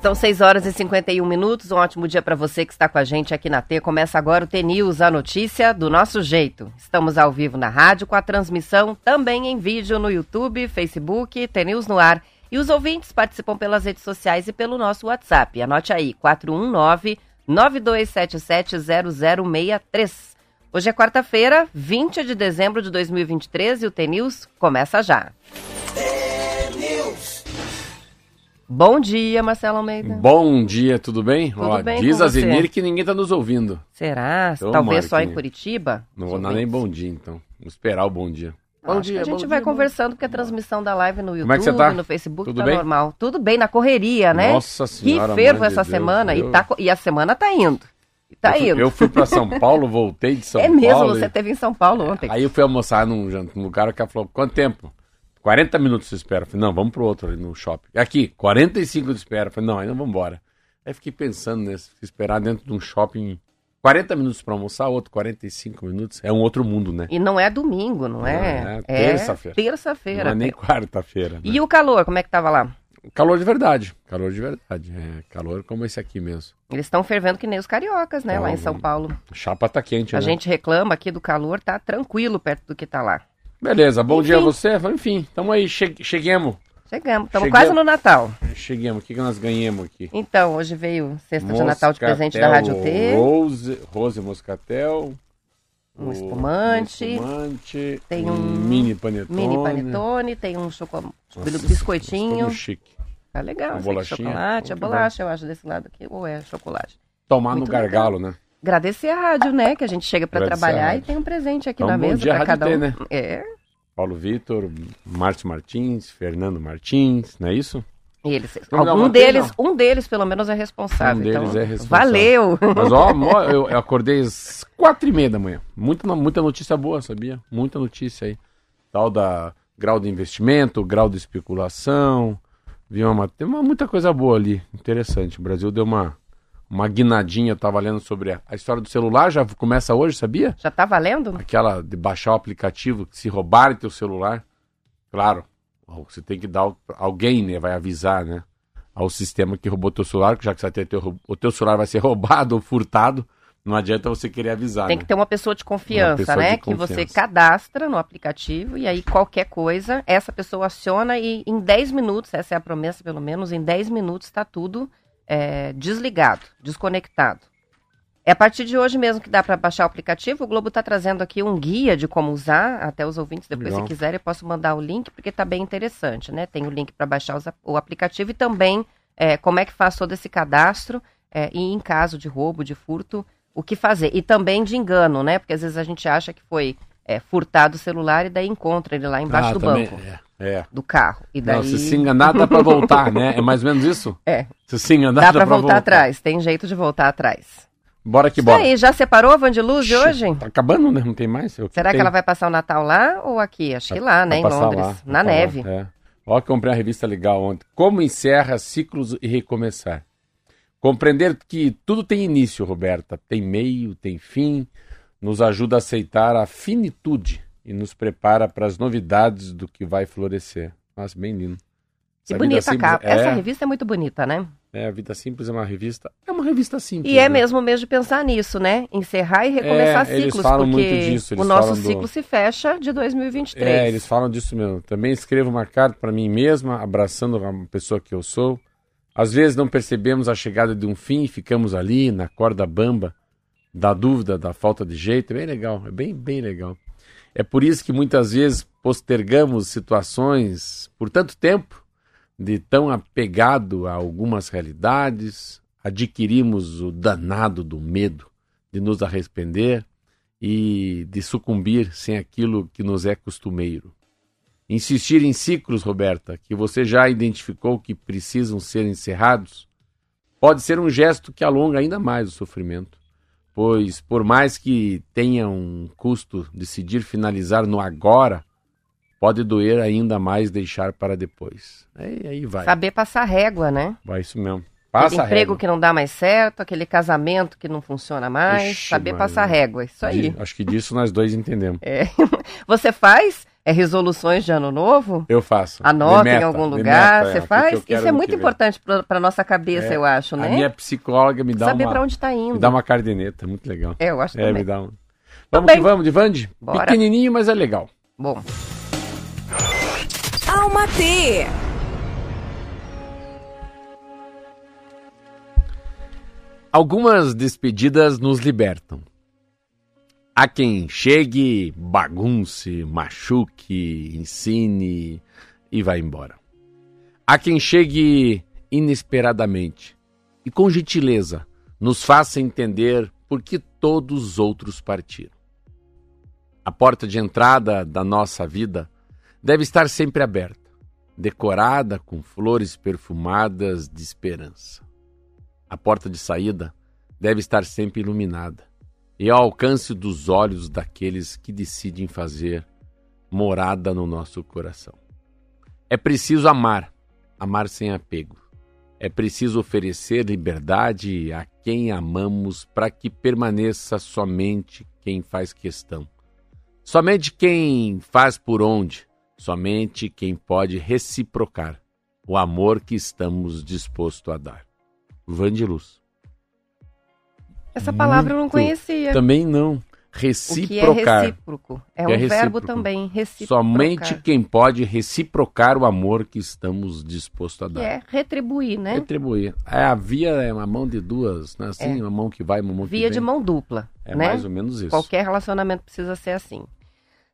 São 6 horas e 51 minutos. Um ótimo dia para você que está com a gente aqui na T. Começa agora o T-News, a notícia do nosso jeito. Estamos ao vivo na rádio com a transmissão também em vídeo no YouTube, Facebook, T-News no ar. E os ouvintes participam pelas redes sociais e pelo nosso WhatsApp. Anote aí, 419 9277 0063. Hoje é quarta-feira, 20 de dezembro de 2023 e o T-News começa já. Bom dia, Marcelo Almeida. Bom dia, tudo bem? Tudo Ó, bem diz com a você? Zenir que ninguém tá nos ouvindo. Será? Talvez só em nem- Curitiba? Não vou dar nem bom dia, então. Vamos esperar o bom dia. Acho que a gente vai conversando porque a transmissão da live no YouTube, é que você tá? no Facebook Tudo tá bem? normal. Tudo bem, na correria, né? Nossa Senhora, Que fervo de essa Deus, semana e, eu- tá e a semana tá indo. E Tá eu, fui, indo. eu fui pra São Paulo, voltei de São é Paulo. mesmo, e- você teve em São Paulo ontem. Aí eu fui almoçar num, num lugar, o cara falou, quanto tempo? 40 minutos de espera. Eu falei, não, vamos pro outro ali no shopping. Aqui, 45 de espera. Eu falei, não, ainda vamos embora. Aí fiquei pensando nesse, esperar dentro de um shopping 40 minutos pra almoçar, outro 45 minutos. É um outro mundo, né? E não é domingo, não é? Não, é terça-feira. Terça-feira. Não é nem quarta-feira. né? E o calor, como é que tava lá? Calor de verdade. Calor de verdade. É, calor como esse aqui mesmo. Eles estão fervendo que nem os cariocas, né, Então, lá em São Paulo. Chapa tá quente, A né? gente reclama aqui do calor, tá tranquilo perto do que tá lá. Beleza, bom dia a Enfim. você. Enfim, tamo aí, che cheguemos. Chegamos, estamos quase no Natal. Cheguemos. O que, que nós ganhamos aqui? Então, hoje veio cesta de Natal de presente da Rádio T. Rose, Rose Moscatel. Um espumante. um espumante, Tem um, um mini panetone. Mini panetone, tem um chocolate, Nossa, biscoitinho. ficamos chique. Tá legal. Aqui, bolachinha. Chocolate, é Muito bolacha, eu acho, desse lado aqui. Ou é chocolate. Tomar Muito no gargalo, né? Agradecer a rádio, né? Que a gente chega pra Agradecer a trabalhar e tem um presente aqui Então, na bom mesa Rádio cada um. né? É. Paulo Vitor, Márcio Martins, Fernando Martins, não é isso? Eles, algum deles, um deles pelo menos é responsável. Um deles então, é responsável. Valeu. Mas ó, eu, eu acordei às quatro e meia da manhã. Muita, muita notícia boa, sabia? Muita notícia aí. Tal da grau de investimento, grau de especulação. Vi uma, tem uma, muita coisa boa ali. Interessante. O Brasil deu uma, uma guinadinha. Eu tava lendo sobre a, a história do celular. Já começa hoje, sabia? Já tá valendo? Aquela de baixar o aplicativo, que se roubarem teu celular. Claro, você tem que dar. Alguém né, vai avisar, né? Ao sistema que roubou teu celular, que já que você vai ter teu, o teu celular vai ser roubado ou furtado, não adianta você querer avisar. Tem né? que ter uma pessoa de confiança, pessoa né? de Que você confiança. cadastra no aplicativo e aí qualquer coisa, essa pessoa aciona e em 10 minutos, essa é a promessa pelo menos, em 10 minutos está tudo é, desligado, desconectado. É a partir de hoje mesmo que dá para baixar o aplicativo. O Globo está trazendo aqui um guia de como usar, até os ouvintes depois, Legal. se quiserem, eu posso mandar o link, porque está bem interessante, né? Tem o link para baixar os o aplicativo e também é, como é que faz todo esse cadastro é, e em caso de roubo, de furto, o que fazer. E também de engano, né? Porque às vezes a gente acha que foi é, furtado o celular e daí encontra ele lá embaixo Ah, do também, banco, É, é. do carro. E daí Não, se se enganar, dá pra voltar, né? É mais ou menos isso? É. Se se enganar, dá para voltar, atrás. Tem jeito de voltar atrás. Bora que Isso bora. aí, já separou a Vandiluz de hoje? Tá acabando, né? Não tem mais? É o Será que tem. ela vai passar o Natal lá ou aqui? Acho que lá, né? Em Londres. lá, na pra lá, neve. É. Ó, que comprei uma revista legal ontem. Como encerra ciclos e recomeçar. Compreender que tudo tem início, Roberta. Tem meio, tem fim. Nos ajuda a aceitar a finitude e nos prepara para as novidades do que vai florescer. Nossa, bem lindo. Que Essa bonita a Simples- capa. É, Essa revista é muito bonita, né? É, a Vida Simples é uma revista. É uma revista simples. E é né? mesmo mesmo de pensar nisso, né? Encerrar e recomeçar É, eles ciclos, falam porque muito disso, eles o nosso falam do- ciclo se fecha de 2023. É, eles falam disso mesmo. Também escrevo uma carta para mim mesma, abraçando a pessoa que eu sou. Às vezes não percebemos a chegada de um fim e ficamos ali na corda bamba da dúvida, da falta de jeito. É bem legal, é bem, bem legal. É por isso que muitas vezes postergamos situações por tanto tempo, de tão apegado a algumas realidades, adquirimos o danado do medo de nos arrepender e de sucumbir sem aquilo que nos é costumeiro. Insistir em ciclos, Roberta, que você já identificou que precisam ser encerrados, pode ser um gesto que alonga ainda mais o sofrimento, pois, por mais que tenha um custo decidir finalizar no agora, pode doer ainda mais deixar para depois. Aí, aí vai. Saber passar régua, né? Vai isso mesmo. Aquele Passa a emprego régua. que não dá mais certo, aquele casamento que não funciona mais, Ixi, saber Maria. passar régua, isso aí. Acho que disso nós dois entendemos. É. Você faz é resoluções de ano novo? Eu faço. Anota meta, em algum lugar, meta, você é, faz? que Isso é muito importante para nossa cabeça, É, eu acho, A né? minha psicóloga me dá Saber uma, para onde está indo. me dá uma caderneta, muito legal. É, eu acho É, também. me dá um. Vamos bem. que vamos, Divande? Bora. Pequenininho, mas é legal. Bom, Alma T. Algumas despedidas nos libertam. Há quem chegue, bagunce, machuque, ensine e vá embora. Há quem chegue inesperadamente e com gentileza nos faça entender por que todos os outros partiram. A porta de entrada da nossa vida deve estar sempre aberta, decorada com flores perfumadas de esperança. A porta de saída deve estar sempre iluminada e ao alcance dos olhos daqueles que decidem fazer morada no nosso coração. É preciso amar, amar sem apego. É preciso oferecer liberdade a quem amamos para que permaneça somente quem faz questão. Somente quem faz por onde, somente quem pode reciprocar o amor que estamos dispostos a dar. Van de Luz. essa palavra eu não Muito. conhecia. Também não. O que é Reciprocar. recíproco? É Que um é verbo recíproco. também, reciprocar. Somente quem pode reciprocar o amor que estamos dispostos a Que dar. é retribuir, né? Retribuir. É, a via é uma mão de duas, né? Assim, É. uma mão que vai, uma mão que Via vem. de mão dupla, É né? mais ou menos isso. Qualquer relacionamento precisa ser assim.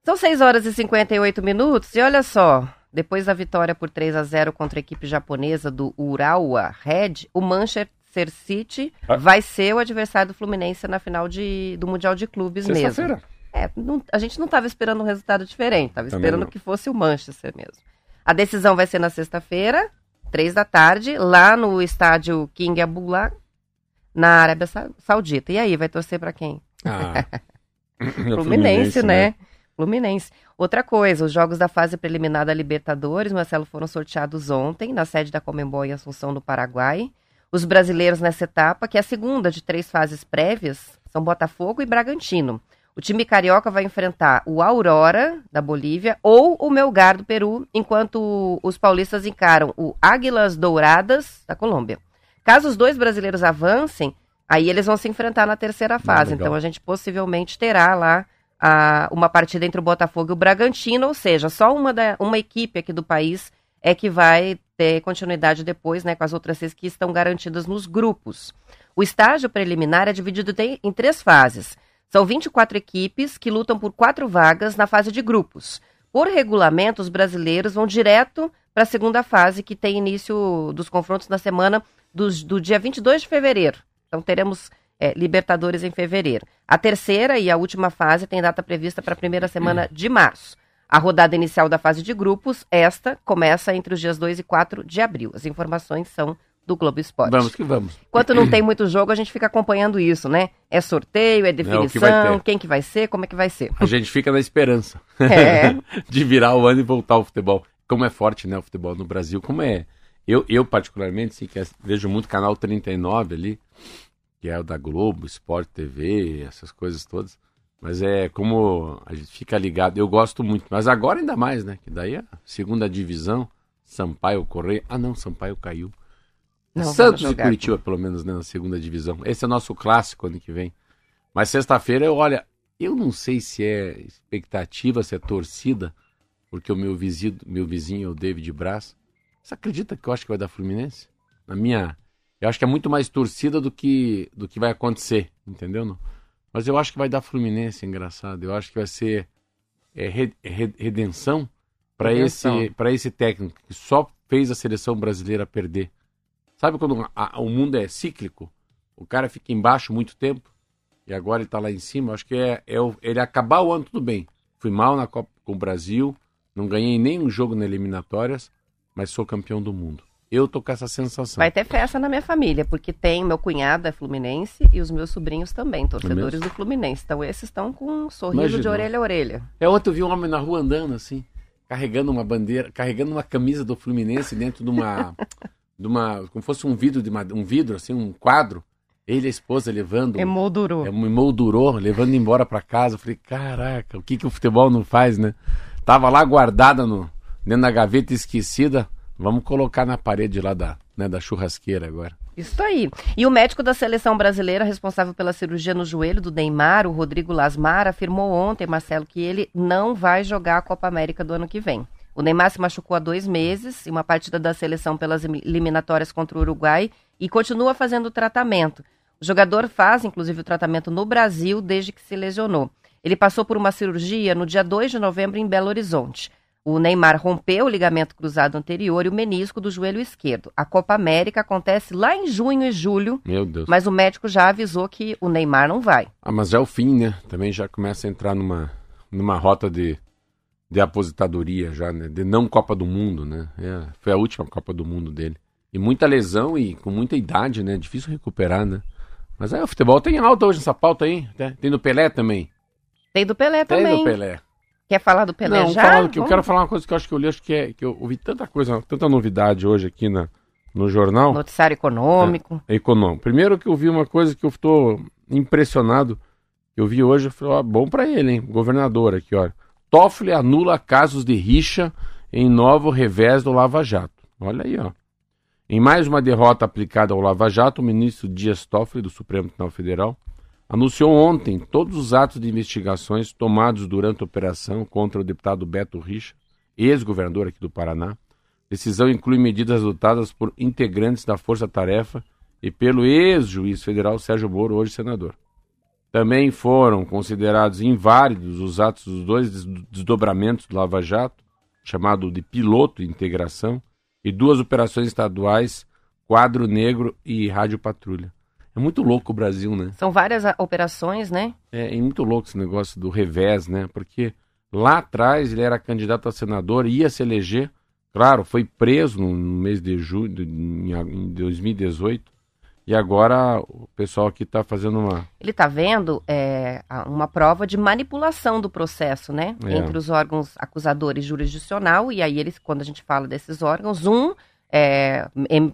São 6 horas e 58 minutos e olha só, depois da vitória por 3 a 0 contra a equipe japonesa do Urawa Red, o Manchester City Ah. vai ser o adversário do Fluminense na final de, do Mundial de Clubes mesmo. Sexta-feira. É, não- a gente não estava esperando um resultado diferente, estava esperando que fosse o Manchester mesmo. A decisão vai ser na sexta-feira, três da tarde, lá no estádio King Abdullah, na Arábia Sa- Saudita. E aí, vai torcer para quem? Ah. É o Fluminense, né? Fluminense. Outra coisa, os jogos da fase preliminar da Libertadores, Marcelo, foram sorteados ontem, na sede da Comembol em Assunção, no Paraguai. Os brasileiros nessa etapa, que é a segunda de três fases prévias, são Botafogo e Bragantino. O time carioca vai enfrentar o Aurora, da Bolívia, ou o Melgar, do Peru, enquanto os paulistas encaram o Águilas Douradas, da Colômbia. Caso os dois brasileiros avancem, aí eles vão se enfrentar na terceira fase. legal. então a gente possivelmente terá lá a- uma partida entre o Botafogo e o Bragantino, ou seja, só uma, da- uma equipe aqui do país é que vai ter continuidade depois, né, com as outras seis que estão garantidas nos grupos. O estágio preliminar é dividido em três fases. São 24 equipes que lutam por quatro vagas na fase de grupos. Por regulamento, os brasileiros vão direto para a segunda fase, que tem início dos confrontos na semana dos- do dia 22 de fevereiro. Então teremos é, Libertadores em fevereiro. A terceira e a última fase tem data prevista para a primeira semana de março. A rodada inicial da fase de grupos, esta, começa entre os dias 2 e 4 de abril. As informações são do Globo Esporte. Vamos que vamos. Enquanto não tem muito jogo, a gente fica acompanhando isso, né? É sorteio, é que vai definição, ter. quem que vai ser, como é que vai ser. A gente fica na esperança É. de virar o ano e voltar ao futebol. Como é forte, né, o futebol no Brasil. Como é. Eu, eu particularmente, sim, que é- vejo muito canal 39 ali, que é o da Globo, Sport TV, essas coisas todas. Mas é como a gente fica ligado. Eu gosto muito. Mas agora ainda mais, né? Que daí a segunda divisão, Sampaio Correia. Ah, não, Sampaio caiu. Não, Santos e. Curitiba, pelo menos, né, na segunda divisão. Esse é nosso clássico ano que vem. Mas sexta-feira, eu olha, eu não sei se é expectativa, se é torcida, porque o meu vizinho, meu vizinho é o David Braz. Você acredita que eu acho que vai dar Fluminense? Na minha. Eu acho que é muito mais torcida do que, do que vai acontecer, entendeu? Não? Mas eu acho que vai dar Fluminense, engraçado. Eu acho que vai ser é, re- re- redenção para esse, pra esse técnico que só fez a seleção brasileira perder. Sabe quando a- o mundo é cíclico? O cara fica embaixo muito tempo e agora ele tá lá em cima. Acho que é, é o- ele acabar o ano tudo bem. Fui mal na Copa com o Brasil, não ganhei nenhum jogo nas eliminatórias, mas sou campeão do mundo. Eu tô com essa sensação. Vai ter festa na minha família, porque tem meu cunhado é fluminense e os meus sobrinhos também, torcedores do Fluminense. Então esses estão com um sorriso de Imagina. orelha a orelha. É ontem eu vi um homem na rua andando assim, carregando uma bandeira, carregando uma camisa do Fluminense dentro de uma, de uma, como fosse um vidro de um vidro assim, um quadro. Ele e a esposa levando, Emoldurou. é, me moldurou, levando embora pra casa. Eu falei, caraca, o que que o futebol não faz, né? Tava lá guardada no, dentro da gaveta esquecida. Vamos colocar na parede lá da, né, da churrasqueira agora. Isso aí. E o médico da seleção brasileira responsável pela cirurgia no joelho do Neymar, o Rodrigo Lasmar, afirmou ontem, Marcelo, que ele não vai jogar a Copa América do ano que vem. O Neymar se machucou há dois meses em uma partida da seleção pelas eliminatórias contra o Uruguai e continua fazendo tratamento. O jogador faz, inclusive, o tratamento no Brasil desde que se lesionou. Ele passou por uma cirurgia no dia 2 de novembro em Belo Horizonte. O Neymar rompeu o ligamento cruzado anterior e o menisco do joelho esquerdo. A Copa América acontece lá em junho e julho. Meu Deus. Mas o médico já avisou que o Neymar não vai. Ah, mas já é o fim, né? Também já começa a entrar numa, numa rota de, de aposentadoria já, né? De não Copa do Mundo, né? É, foi a última Copa do Mundo dele. E muita lesão e com muita idade, né? Difícil recuperar, né? Mas aí o futebol tem alta hoje nessa pauta aí. Né? Tem do Pelé também. Tem do Pelé também. Tem do Pelé. Quer falar do Pelé não, eu quero falar uma coisa que eu acho que eu li, acho que é que eu ouvi tanta coisa, tanta novidade hoje aqui na, no jornal. Noticiário econômico. É, econômico. Primeiro que eu vi uma coisa que eu estou impressionado. Eu vi hoje, eu falei, ó, bom para ele, hein? Governador aqui, ó. Toffoli anula casos de rixa em novo revés do Lava Jato. Olha aí, ó. Em mais uma derrota aplicada ao Lava Jato, o ministro Dias Toffoli, do Supremo Tribunal Federal, anunciou ontem todos os atos de investigações tomados durante a operação contra o deputado Beto Richa, ex-governador aqui do Paraná. Decisão inclui medidas adotadas por integrantes da Força Tarefa e pelo ex-juiz federal Sérgio Moro, hoje senador. Também foram considerados inválidos os atos dos dois desdobramentos do Lava Jato, chamado de piloto de integração, e duas operações estaduais, Quadro Negro e Rádio Patrulha. É muito louco o Brasil, né? São várias operações, né? É, é muito louco esse negócio do revés, né? Porque lá atrás ele era candidato a senador, ia se eleger. Claro, foi preso no, mês de julho, em 2018. E agora o pessoal aqui está fazendo uma. Ele está vendo é, uma prova de manipulação do processo, né? É. Entre os órgãos acusadores jurisdicional, e aí eles, quando a gente fala desses órgãos, um é,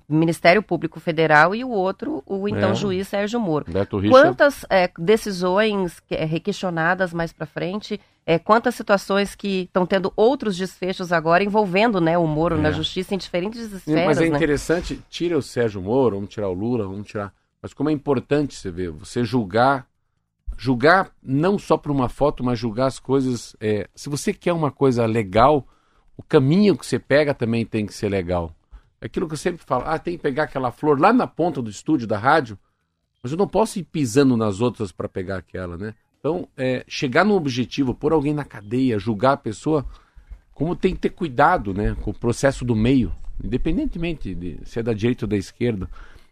Ministério Público Federal e o outro, o então é. juiz Sérgio Moro. Quantas é, decisões é, requestionadas mais para frente, é, quantas situações que estão tendo outros desfechos agora envolvendo né, o Moro na é. justiça em diferentes esferas. Mas é né? interessante, tira o Sérgio Moro, vamos tirar o Lula, vamos tirar. Mas como é importante você ver, você julgar, julgar não só por uma foto, mas julgar as coisas. se você quer uma coisa legal, o caminho que você pega também tem que ser legal. Aquilo que eu sempre falo, ah, tem que pegar aquela flor lá na ponta do estúdio da rádio, mas eu não posso ir pisando nas outras para pegar aquela, né? Então, é, chegar no objetivo, pôr alguém na cadeia, julgar a pessoa, como tem que ter cuidado, né, com o processo do meio, independentemente de se é da direita ou da esquerda,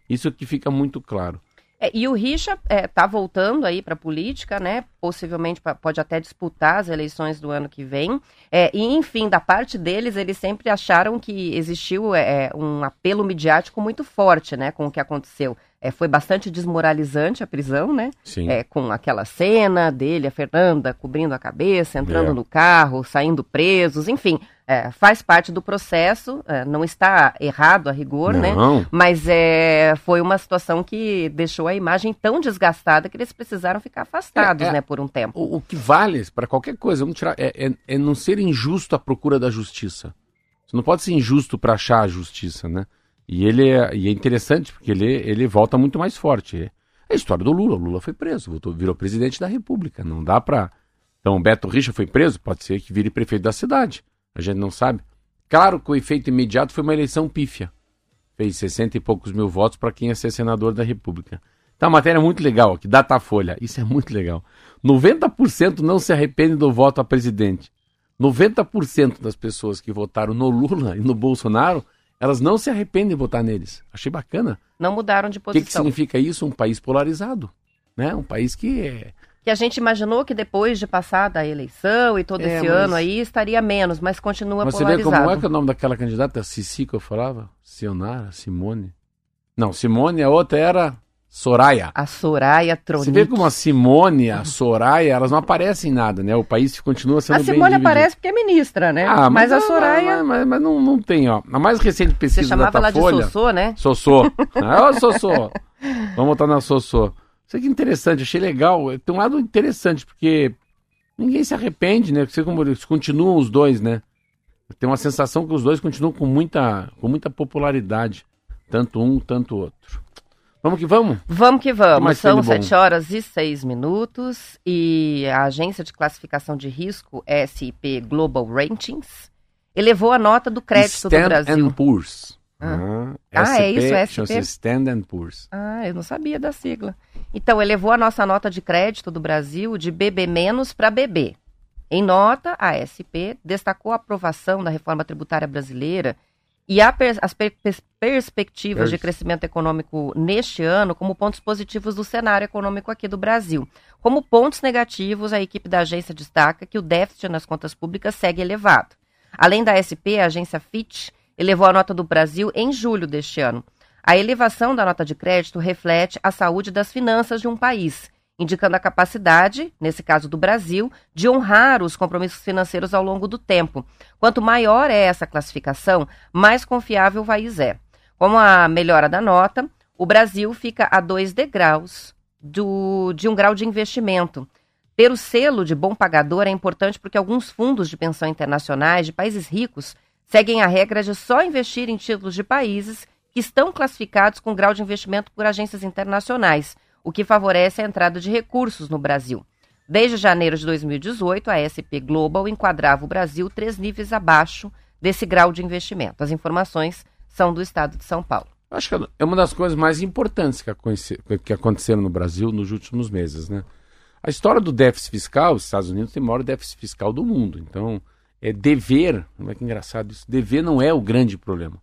isso que fica muito claro. É, e o Richa está é, tá voltando aí para a política, né? Possivelmente pra, pode até disputar as eleições do ano que vem. É, e, enfim, da parte deles, eles sempre acharam que existiu é, é, um apelo midiático muito forte, né? Com o que aconteceu. É, foi bastante desmoralizante a prisão, né? Sim. É, com aquela cena dele, a Fernanda cobrindo a cabeça, entrando no carro, saindo presos, enfim, é, faz parte do processo, é, não está errado a rigor, né? não. né? Mas é, foi uma situação que deixou a imagem tão desgastada que eles precisaram ficar afastados, é, né, por um tempo. O, o que vale para qualquer coisa, vamos tirar, é, é não ser injusto à procura da justiça. Você não pode ser injusto para achar a justiça, né? E ele é, e é interessante porque ele, ele volta muito mais forte. É a história do Lula. O Lula foi preso, voltou, virou presidente da República. Não dá para. Então, o Beto Richa foi preso, pode ser que vire prefeito da cidade. A gente não sabe. Claro que o efeito imediato foi uma eleição pífia. Fez 60 e poucos mil votos para quem ia ser senador da República. Então, uma matéria muito legal aqui, Datafolha. Isso é muito legal. 90% não se arrepende do voto a presidente. 90% das pessoas que votaram no Lula e no Bolsonaro elas não se arrependem de votar neles. Achei bacana. Não mudaram de posição. O que, que significa isso? Um país polarizado. Né? Um país que é que a gente imaginou que depois de passar da eleição e todo é, esse mas... ano aí estaria menos, mas continua mas polarizado. Você vê como é que é o nome daquela candidata? Cici que eu falava? Sionara? Simone? Não, Simone, a outra era Soraya. A Soraya Tronic. Você vê como a Simone, a Soraya, elas não aparecem em nada, né? O país continua sendo A Simone aparece porque é ministra, né? Ah, mas, mas a Soraya... Mas, mas, mas, não, não tem, ó. A mais recente pesquisa Você chamava da Datafolha... ela de Sossô, né? Sossô. ah, Sossô. Vamos botar na Sossô. Isso aqui é interessante, achei legal. Tem um lado interessante, porque ninguém se arrepende, né? Porque como eles continuam os dois, né? Tem uma sensação que os dois continuam com muita, com muita popularidade. Tanto um, tanto outro. Vamos que vamos? Vamos que vamos. São 7 horas e 6 minutos e a agência de classificação de risco, SP Global Ratings, elevou a nota do crédito Stand do Brasil. And Poor's. Ah, ah SP, é isso, SP? Stand and Poor's. Ah, eu não sabia da sigla. Então, elevou a nossa nota de crédito do Brasil de BB- para BB. Em nota, a SP destacou a aprovação da reforma tributária brasileira e per as per perspectivas de crescimento econômico neste ano como pontos positivos do cenário econômico aqui do Brasil. Como pontos negativos, a equipe da agência destaca que o déficit nas contas públicas segue elevado. Além da SP, a agência Fitch elevou a nota do Brasil em julho deste ano. A elevação da nota de crédito reflete a saúde das finanças de um país, indicando a capacidade, nesse caso do Brasil, de honrar os compromissos financeiros ao longo do tempo. Quanto maior é essa classificação, mais confiável o país é. Com a melhora da nota, o Brasil fica a dois degraus do, de um grau de investimento. Ter o selo de bom pagador é importante porque alguns fundos de pensão internacionais de países ricos seguem a regra de só investir em títulos de países que estão classificados com grau de investimento por agências internacionais, o que favorece a entrada de recursos no Brasil. Desde janeiro de 2018, a SP Global enquadrava o Brasil três níveis abaixo desse grau de investimento. As informações são do estado de São Paulo. Acho que é uma das coisas mais importantes que aconteceram no Brasil nos últimos meses, né? A história do déficit fiscal, os Estados Unidos tem o maior déficit fiscal do mundo. Então, é dever, não é que engraçado isso, dever não é o grande problema.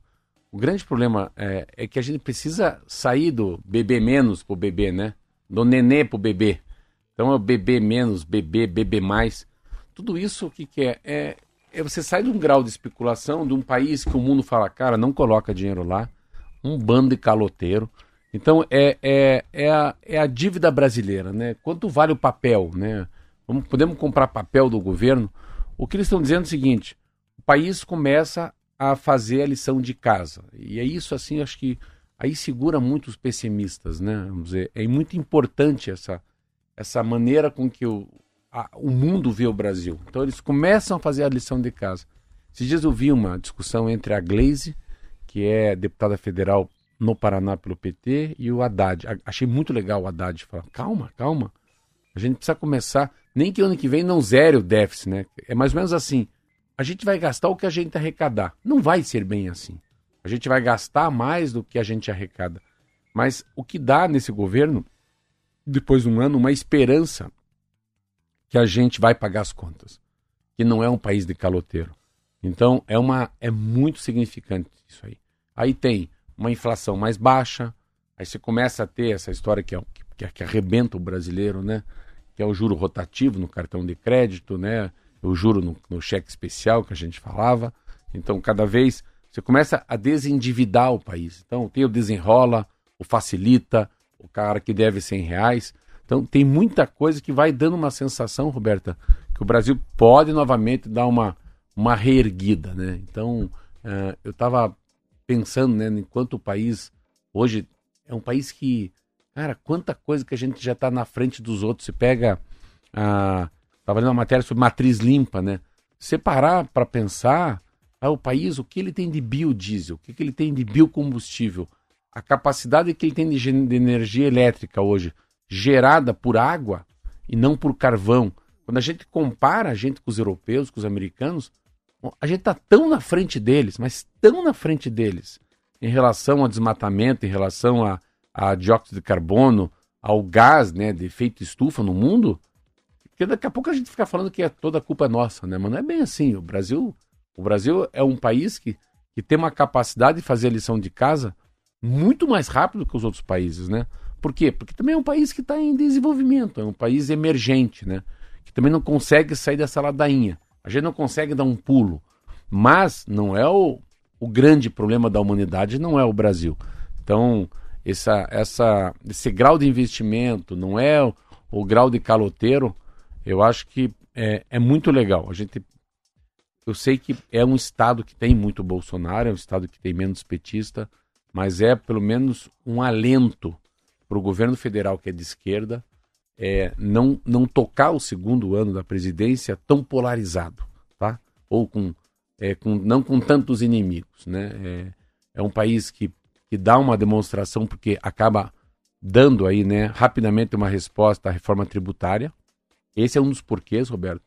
O grande problema é, é que a gente precisa sair do bebê menos pro bebê, né? Do nenê pro bebê. Então é o bebê menos, bebê, bebê mais. Tudo isso o que, que é? é? É você sai de um grau de especulação de um país que o mundo fala, cara, não coloca dinheiro lá, um bando de caloteiro. Então é, é, é, a, é a dívida brasileira, né? Quanto vale o papel, né? Vamos, podemos comprar papel do governo? O que eles estão dizendo é o seguinte: o país começa a fazer a lição de casa. E é isso, assim, acho que aí segura muito os pessimistas, né? Vamos dizer, é muito importante essa, essa maneira com que o, a, o mundo vê o Brasil. Então eles começam a fazer a lição de casa. Esses dias eu vi uma discussão entre a Glaze, que é deputada federal no Paraná pelo PT, e o Haddad. Achei muito legal o Haddad falar, calma, calma, a gente precisa começar, nem que ano que vem não zere o déficit, né? É mais ou menos assim, a gente vai gastar o que a gente arrecadar. Não vai ser bem assim. A gente vai gastar mais do que a gente arrecada. Mas o que dá nesse governo, depois de um ano, uma esperança que a gente vai pagar as contas. Que não é um país de caloteiro. Então é uma é muito significante isso aí. Aí tem uma inflação mais baixa, aí você começa a ter essa história que, é, que, que arrebenta o brasileiro, né? Que é o juro rotativo no cartão de crédito, né? O juro no, no cheque especial que a gente falava. Então, cada vez você começa a desendividar o país. Então, tem o desenrola, o facilita, o cara que deve 100 reais. Então, tem muita coisa que vai dando uma sensação, Roberta, que o Brasil pode novamente dar uma, uma reerguida, né? Então, uh, eu estava pensando, né, enquanto o país hoje é um país que, cara, quanta coisa que a gente já está na frente dos outros. Você pega a uh, Estava lendo uma matéria sobre matriz limpa, né? Separar para pensar ah, o país, o que ele tem de biodiesel, o que, que ele tem de biocombustível, a capacidade que ele tem de, de energia elétrica hoje, gerada por água e não por carvão. Quando a gente compara a gente com os europeus, com os americanos, a gente está tão na frente deles, mas tão na frente deles, em relação ao desmatamento, em relação a, a dióxido de carbono, ao gás né, de efeito estufa no mundo, porque daqui a pouco a gente fica falando que é toda a culpa nossa, né? Mas não é bem assim. O Brasil, o Brasil é um país que, que tem uma capacidade de fazer a lição de casa muito mais rápido que os outros países, né? Por quê? Porque também é um país que está em desenvolvimento, é um país emergente, né? Que também não consegue sair dessa ladainha. A gente não consegue dar um pulo. Mas não é o, o grande problema da humanidade, não é o Brasil. Então, essa, essa, esse grau de investimento, não é o, o grau de caloteiro, eu acho que é, é muito legal. A gente, eu sei que é um estado que tem muito Bolsonaro, é um estado que tem menos petista, mas é pelo menos um alento para o governo federal que é de esquerda é, não, não tocar o segundo ano da presidência tão polarizado, tá? Ou com, é, com não com tantos inimigos, né? É, é um país que, que dá uma demonstração porque acaba dando aí, né, rapidamente uma resposta à reforma tributária. Esse é um dos porquês, Roberto,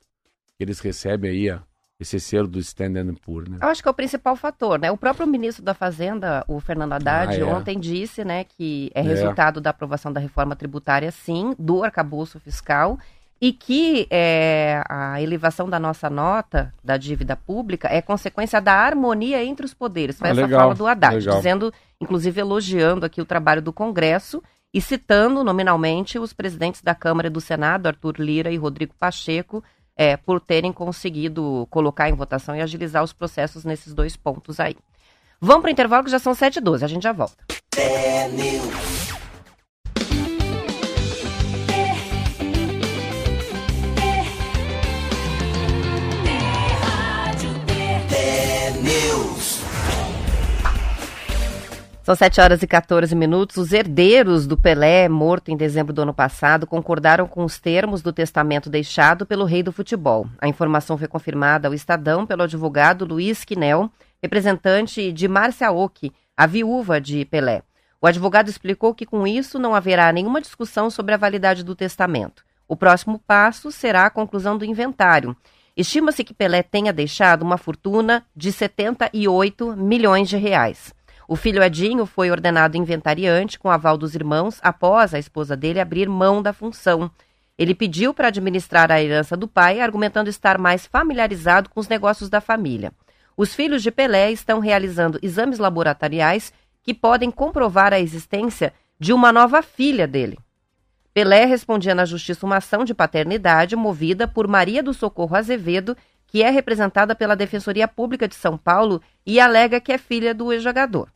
que eles recebem aí a, esse selo do Standard Poor's, né? Eu acho que é o principal fator, né? O próprio ministro da Fazenda, o Fernando Haddad, ah, é. ontem disse, né, que é, é resultado da aprovação da reforma tributária, sim, do arcabouço fiscal, e que é, a elevação da nossa nota da dívida pública é consequência da harmonia entre os poderes. Foi ah, essa legal, fala do Haddad, legal. dizendo, inclusive elogiando aqui o trabalho do Congresso e citando nominalmente os presidentes da Câmara e do Senado, Arthur Lira e Rodrigo Pacheco, é, por terem conseguido colocar em votação e agilizar os processos nesses dois pontos aí. Vamos para o intervalo que já são 7h12, a gente já volta. São 7 horas e 14 minutos. Os herdeiros do Pelé, morto em dezembro do ano passado, concordaram com os termos do testamento deixado pelo rei do futebol. A informação foi confirmada ao Estadão pelo advogado Luiz Quinel, representante de Márcia Oki, a viúva de Pelé. O advogado explicou que com isso não haverá nenhuma discussão sobre a validade do testamento. O próximo passo será a conclusão do inventário. Estima-se que Pelé tenha deixado uma fortuna de 78 milhões de reais. O filho Edinho foi ordenado inventariante com aval dos irmãos após a esposa dele abrir mão da função. Ele pediu para administrar a herança do pai, argumentando estar mais familiarizado com os negócios da família. Os filhos de Pelé estão realizando exames laboratoriais que podem comprovar a existência de uma nova filha dele. Pelé respondia na justiça uma ação de paternidade movida por Maria do Socorro Azevedo, que é representada pela Defensoria Pública de São Paulo e alega que é filha do ex-jogador.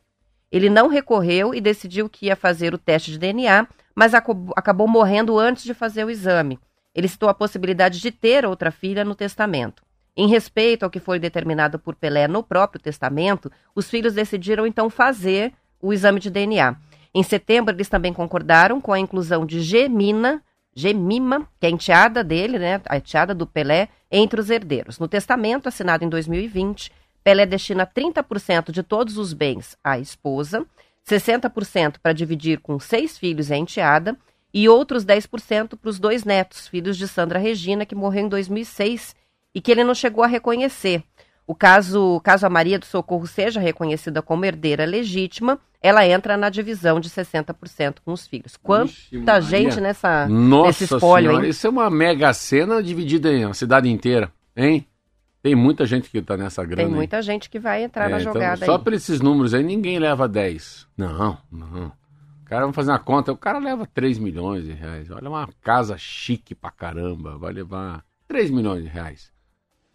Ele não recorreu e decidiu que ia fazer o teste de DNA, mas acabou morrendo antes de fazer o exame. Ele citou a possibilidade de ter outra filha no testamento. Em respeito ao que foi determinado por Pelé no próprio testamento, os filhos decidiram então fazer o exame de DNA. Em setembro, eles também concordaram com a inclusão de Gemina, Gemima, que é a enteada dele, né, a enteada do Pelé, entre os herdeiros. No testamento, assinado em 2020, Pelé destina 30% de todos os bens à esposa, 60% para dividir com seis filhos e a enteada, e outros 10% para os dois netos, filhos de Sandra Regina, que morreu em 2006 e que ele não chegou a reconhecer. O caso, caso a Maria do Socorro seja reconhecida como herdeira legítima, ela entra na divisão de 60% com os filhos. Quanta Ixi, gente nessa, Nossa nesse espólio, senhora, hein? Isso é uma mega cena dividida em a cidade inteira, hein? Tem muita gente que está nessa grana. Tem muita aí. gente que vai entrar é, na então, jogada então, Só por esses números aí, ninguém leva 10. Não, não. O cara vai fazer uma conta, o cara leva 3 milhões de reais. Olha uma casa chique pra caramba, vai levar 3 milhões de reais.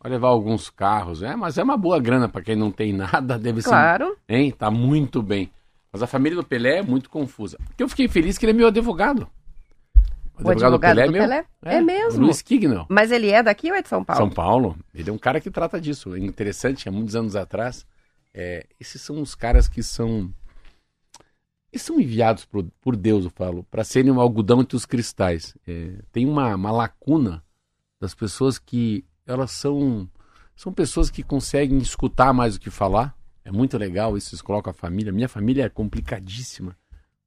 Vai levar alguns carros, é, mas é uma boa grana para quem não tem nada, deve claro. ser. Claro. Hein? Tá muito bem. Mas a família do Pelé é muito confusa. Porque eu fiquei feliz que ele é meu advogado. O advogado, advogado Pelé, do Pelé? É, é mesmo. Luiz Kignall. Mas ele é daqui ou é de São Paulo? São Paulo. Ele é um cara que trata disso. É interessante, há muitos anos atrás. É, esses são os caras que são. Eles são enviados por, por Deus, eu falo, para serem um algodão entre os cristais. É, tem uma, uma lacuna das pessoas que elas são. São pessoas que conseguem escutar mais do que falar. É muito legal isso, eles colocam a família. Minha família é complicadíssima.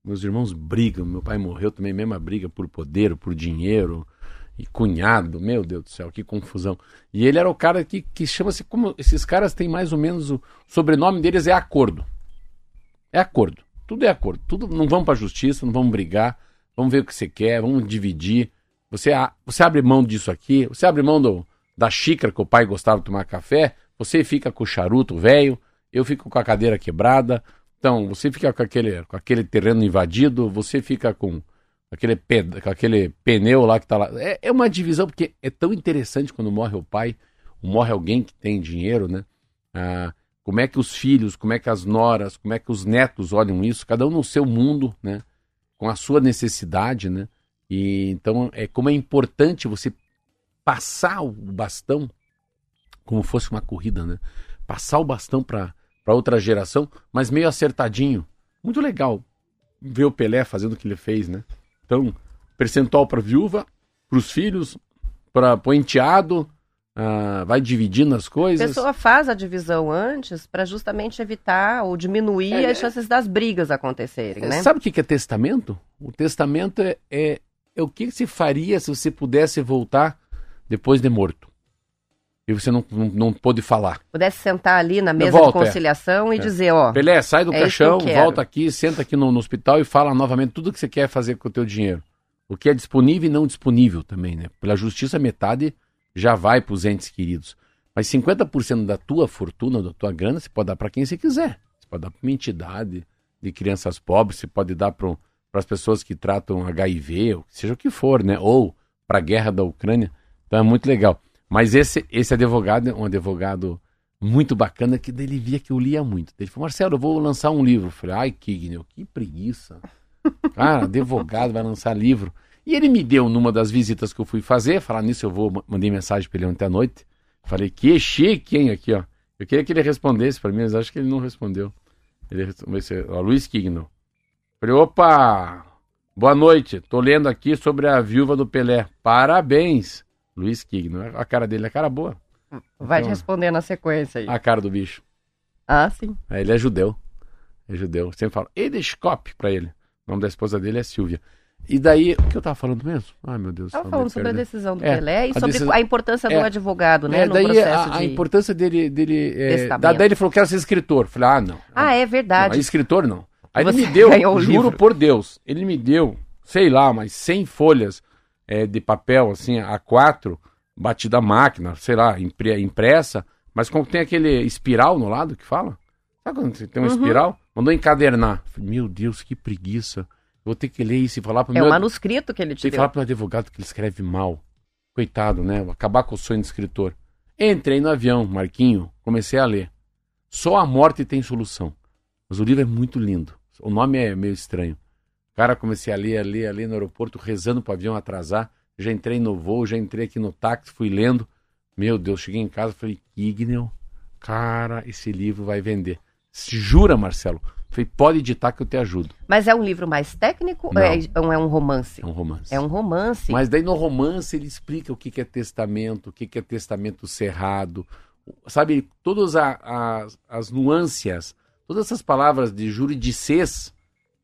Meus irmãos brigam, meu pai morreu também, mesma briga por poder, por dinheiro, e cunhado, meu Deus do céu, que confusão. E ele era o cara que, que chama-se como. Esses caras têm mais ou menos o sobrenome deles é acordo. É acordo. Tudo é acordo. Tudo não vamos para a justiça, não vamos brigar, vamos ver o que você quer, vamos dividir. Você, você abre mão disso aqui, você abre mão do, da xícara que o pai gostava de tomar café, você fica com o charuto velho, eu fico com a cadeira quebrada, então, você fica com aquele, com aquele terreno invadido, você fica com aquele, com aquele pneu lá que está lá. É, é uma divisão, porque é tão interessante quando morre o pai, ou morre alguém que tem dinheiro, né? Ah, como é que os filhos, como é que as noras, como é que os netos olham isso, cada um no seu mundo, né? Com a sua necessidade, né? E então é como é importante você passar o bastão como fosse uma corrida, né? Passar o bastão para para outra geração, mas meio acertadinho. Muito legal ver o Pelé fazendo o que ele fez, né? Então, percentual para viúva, para os filhos, para o enteado, ah, vai dividindo as A coisas. pessoa faz a divisão antes para justamente evitar ou diminuir É, as chances das brigas acontecerem, né? Sabe o que que é testamento? O testamento é, é, é o que se faria se você pudesse voltar depois de morto. E você não, não, não pôde falar. Pudesse sentar ali na mesa volta, de é. conciliação e É. dizer, ó, Pelé, sai do É que caixão, quero. volta aqui, senta aqui no, no hospital e fala novamente tudo que você quer fazer com o teu dinheiro. O que é disponível e não disponível também, né? Pela justiça, metade já vai para os entes queridos. Mas 50% da tua fortuna, da tua grana, você pode dar para quem você quiser. Você pode dar para uma entidade de crianças pobres, você pode dar para as pessoas que tratam HIV, ou seja o que for, né? Ou para a guerra da Ucrânia. Então é muito legal. Mas esse, esse advogado é um advogado muito bacana que ele via que eu lia muito. Ele falou, Marcelo, eu vou lançar um livro. Eu falei, ai, Kignel, que preguiça. Cara, advogado vai lançar livro. E ele me deu numa das visitas que eu fui fazer, falar nisso eu vou, ma- mandei mensagem para ele ontem à noite. Falei, que chique, hein, aqui, ó. Eu queria que ele respondesse para mim, mas acho que ele não respondeu. Ele vai ser, ó, Luiz Kignel. Falei, opa, boa noite. Tô lendo aqui sobre a viúva do Pelé. Parabéns, Luiz Kignel. A cara dele é cara boa. vai te então- responder na sequência aí. A cara do bicho. Ah, sim. É, Ele é judeu. É judeu. Sempre falo, Edescope pra ele. O nome da esposa dele é Silvia. E daí, o que eu tava falando mesmo? Ai, meu Deus. Estava só falando sobre a decisão do É, Pelé e a sobre decisão- a importância do é. advogado, né, É, no daí processo a, a de... importância dele. dele é, da, daí ele falou que era ser escritor. Falei, ah, não. Ah, é Não, verdade. escritor não. Aí Você ele me deu, juro livro. por Deus, ele me deu, sei lá, mas 100 folhas é, de papel, assim, A4, batida à máquina, sei lá, impre- impressa, mas como tem aquele espiral no lado que fala? Sabe quando tem Uhum. uma espiral? Mandou encadernar. Meu Deus, que preguiça. Vou ter que ler isso e falar pro É meu... o manuscrito que ele te Tem que falar pro meu advogado que ele escreve mal. Coitado, né? Acabar com o sonho de escritor. Entrei no avião, Marquinho, comecei a ler. Só a morte tem solução. Mas o livro é muito lindo. O nome é meio estranho. Cara, comecei a ler, a ler, a ler no aeroporto, rezando pro avião atrasar. Já entrei no voo, já entrei aqui no táxi, fui lendo. Meu Deus, cheguei em casa, falei, Ignel, cara, esse livro vai vender. Se jura, Marcelo? Falei, pode editar que eu te ajudo. Mas é um livro mais técnico Não. ou é, é um romance? É um romance. É um romance. Mas daí no romance ele explica o que, que é testamento, o que, que é testamento cerrado, sabe, todas a- as nuances, todas essas palavras de juridicês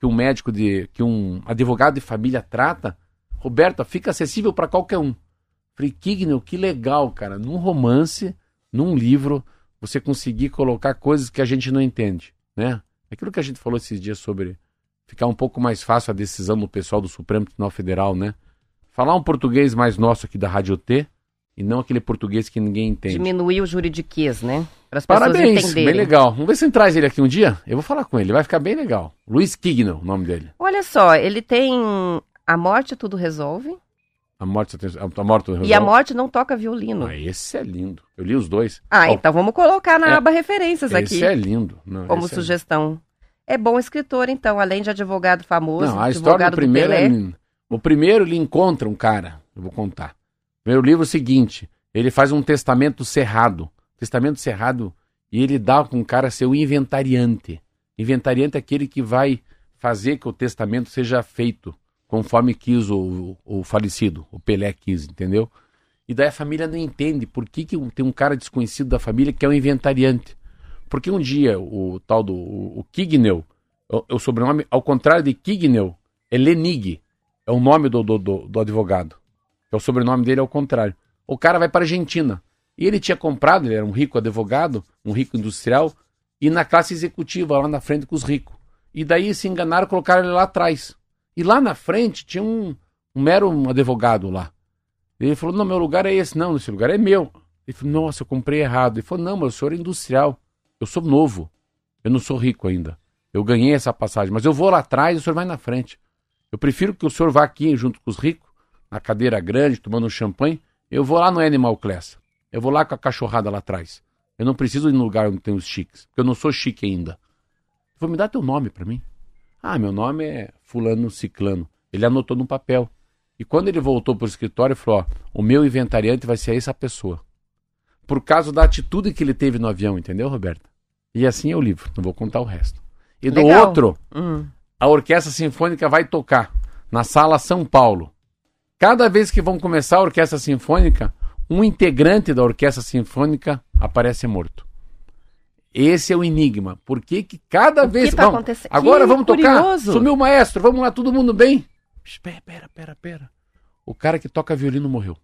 que um médico de, que um advogado de família trata, Roberta, fica acessível para qualquer um. Falei, que legal, cara, num romance, num livro, você conseguir colocar coisas que a gente não entende, né? Aquilo que a gente falou esses dias sobre ficar um pouco mais fácil a decisão do pessoal do Supremo Tribunal Federal, né? Falar um português mais nosso aqui da Rádio T e não aquele português que ninguém entende. Diminuir o juridiquês, né? Para as pessoas Parabéns, entenderem. bem legal. Vamos ver se traz ele aqui um dia. Eu vou falar com ele, vai ficar bem legal. Luiz Kignel, o nome dele. Olha só, ele tem A Morte Tudo Resolve A morte, a morte do e A Morte Não Toca Violino. Ah, esse é lindo. Eu li os dois. Ah, Ó, então vamos colocar na É, aba referências aqui Esse é lindo. Não, como é sugestão. É bom escritor, então, além de advogado famoso, Não, a história do primeiro Pelé. é. O primeiro ele encontra um cara, eu vou contar. Primeiro livro é o seguinte, ele faz um testamento cerrado. Testamento cerrado e ele dá com o cara ser o inventariante. Inventariante é aquele que vai fazer que o testamento seja feito conforme quis o, o, o falecido, o Pelé quis, entendeu? E daí a família não entende por que, que tem um cara desconhecido da família que é o inventariante. Porque um dia o tal do o, o Kignel, o, o sobrenome, ao contrário de Kignel, é Lenig. É o nome do, do, do, do advogado. É o sobrenome dele ao contrário. O cara vai para a Argentina. E ele tinha comprado, ele era um rico advogado, um rico industrial, e na classe executiva, lá na frente com os ricos. E daí se enganaram, colocaram ele lá atrás. E lá na frente tinha um, um mero advogado lá. Ele falou: Não, meu lugar é esse. Não, esse lugar é meu. Ele falou: Nossa, eu comprei errado. Ele falou: Não, mas o senhor é industrial. Eu sou novo. Eu não sou rico ainda. Eu ganhei essa passagem, mas eu vou lá atrás e o senhor vai na frente. Eu prefiro que o senhor vá aqui junto com os ricos, na cadeira grande, tomando um champanhe. Eu vou lá no Animal Class. Eu vou lá com a cachorrada lá atrás. Eu não preciso ir no lugar onde tem os chiques, porque eu não sou chique ainda. Falou, me dá teu nome para mim. Ah, meu nome é fulano ciclano. Ele anotou no papel. E quando ele voltou para o escritório, ele falou, ó, o meu inventariante vai ser essa pessoa. Por causa da atitude que ele teve no avião, entendeu, Roberta? E assim é o livro, não vou contar o resto. E do Legal. outro, Hum. a Orquestra Sinfônica vai tocar na Sala São Paulo, cada vez que vão começar a orquestra sinfônica, um integrante da orquestra sinfônica aparece morto. Esse é o enigma. Por que, que cada O que vez. tá Vamos, acontecendo? agora Que vamos curioso. tocar. Sumiu o maestro, vamos lá, todo mundo bem? Espera, pera, pera, pera. O cara que toca violino morreu.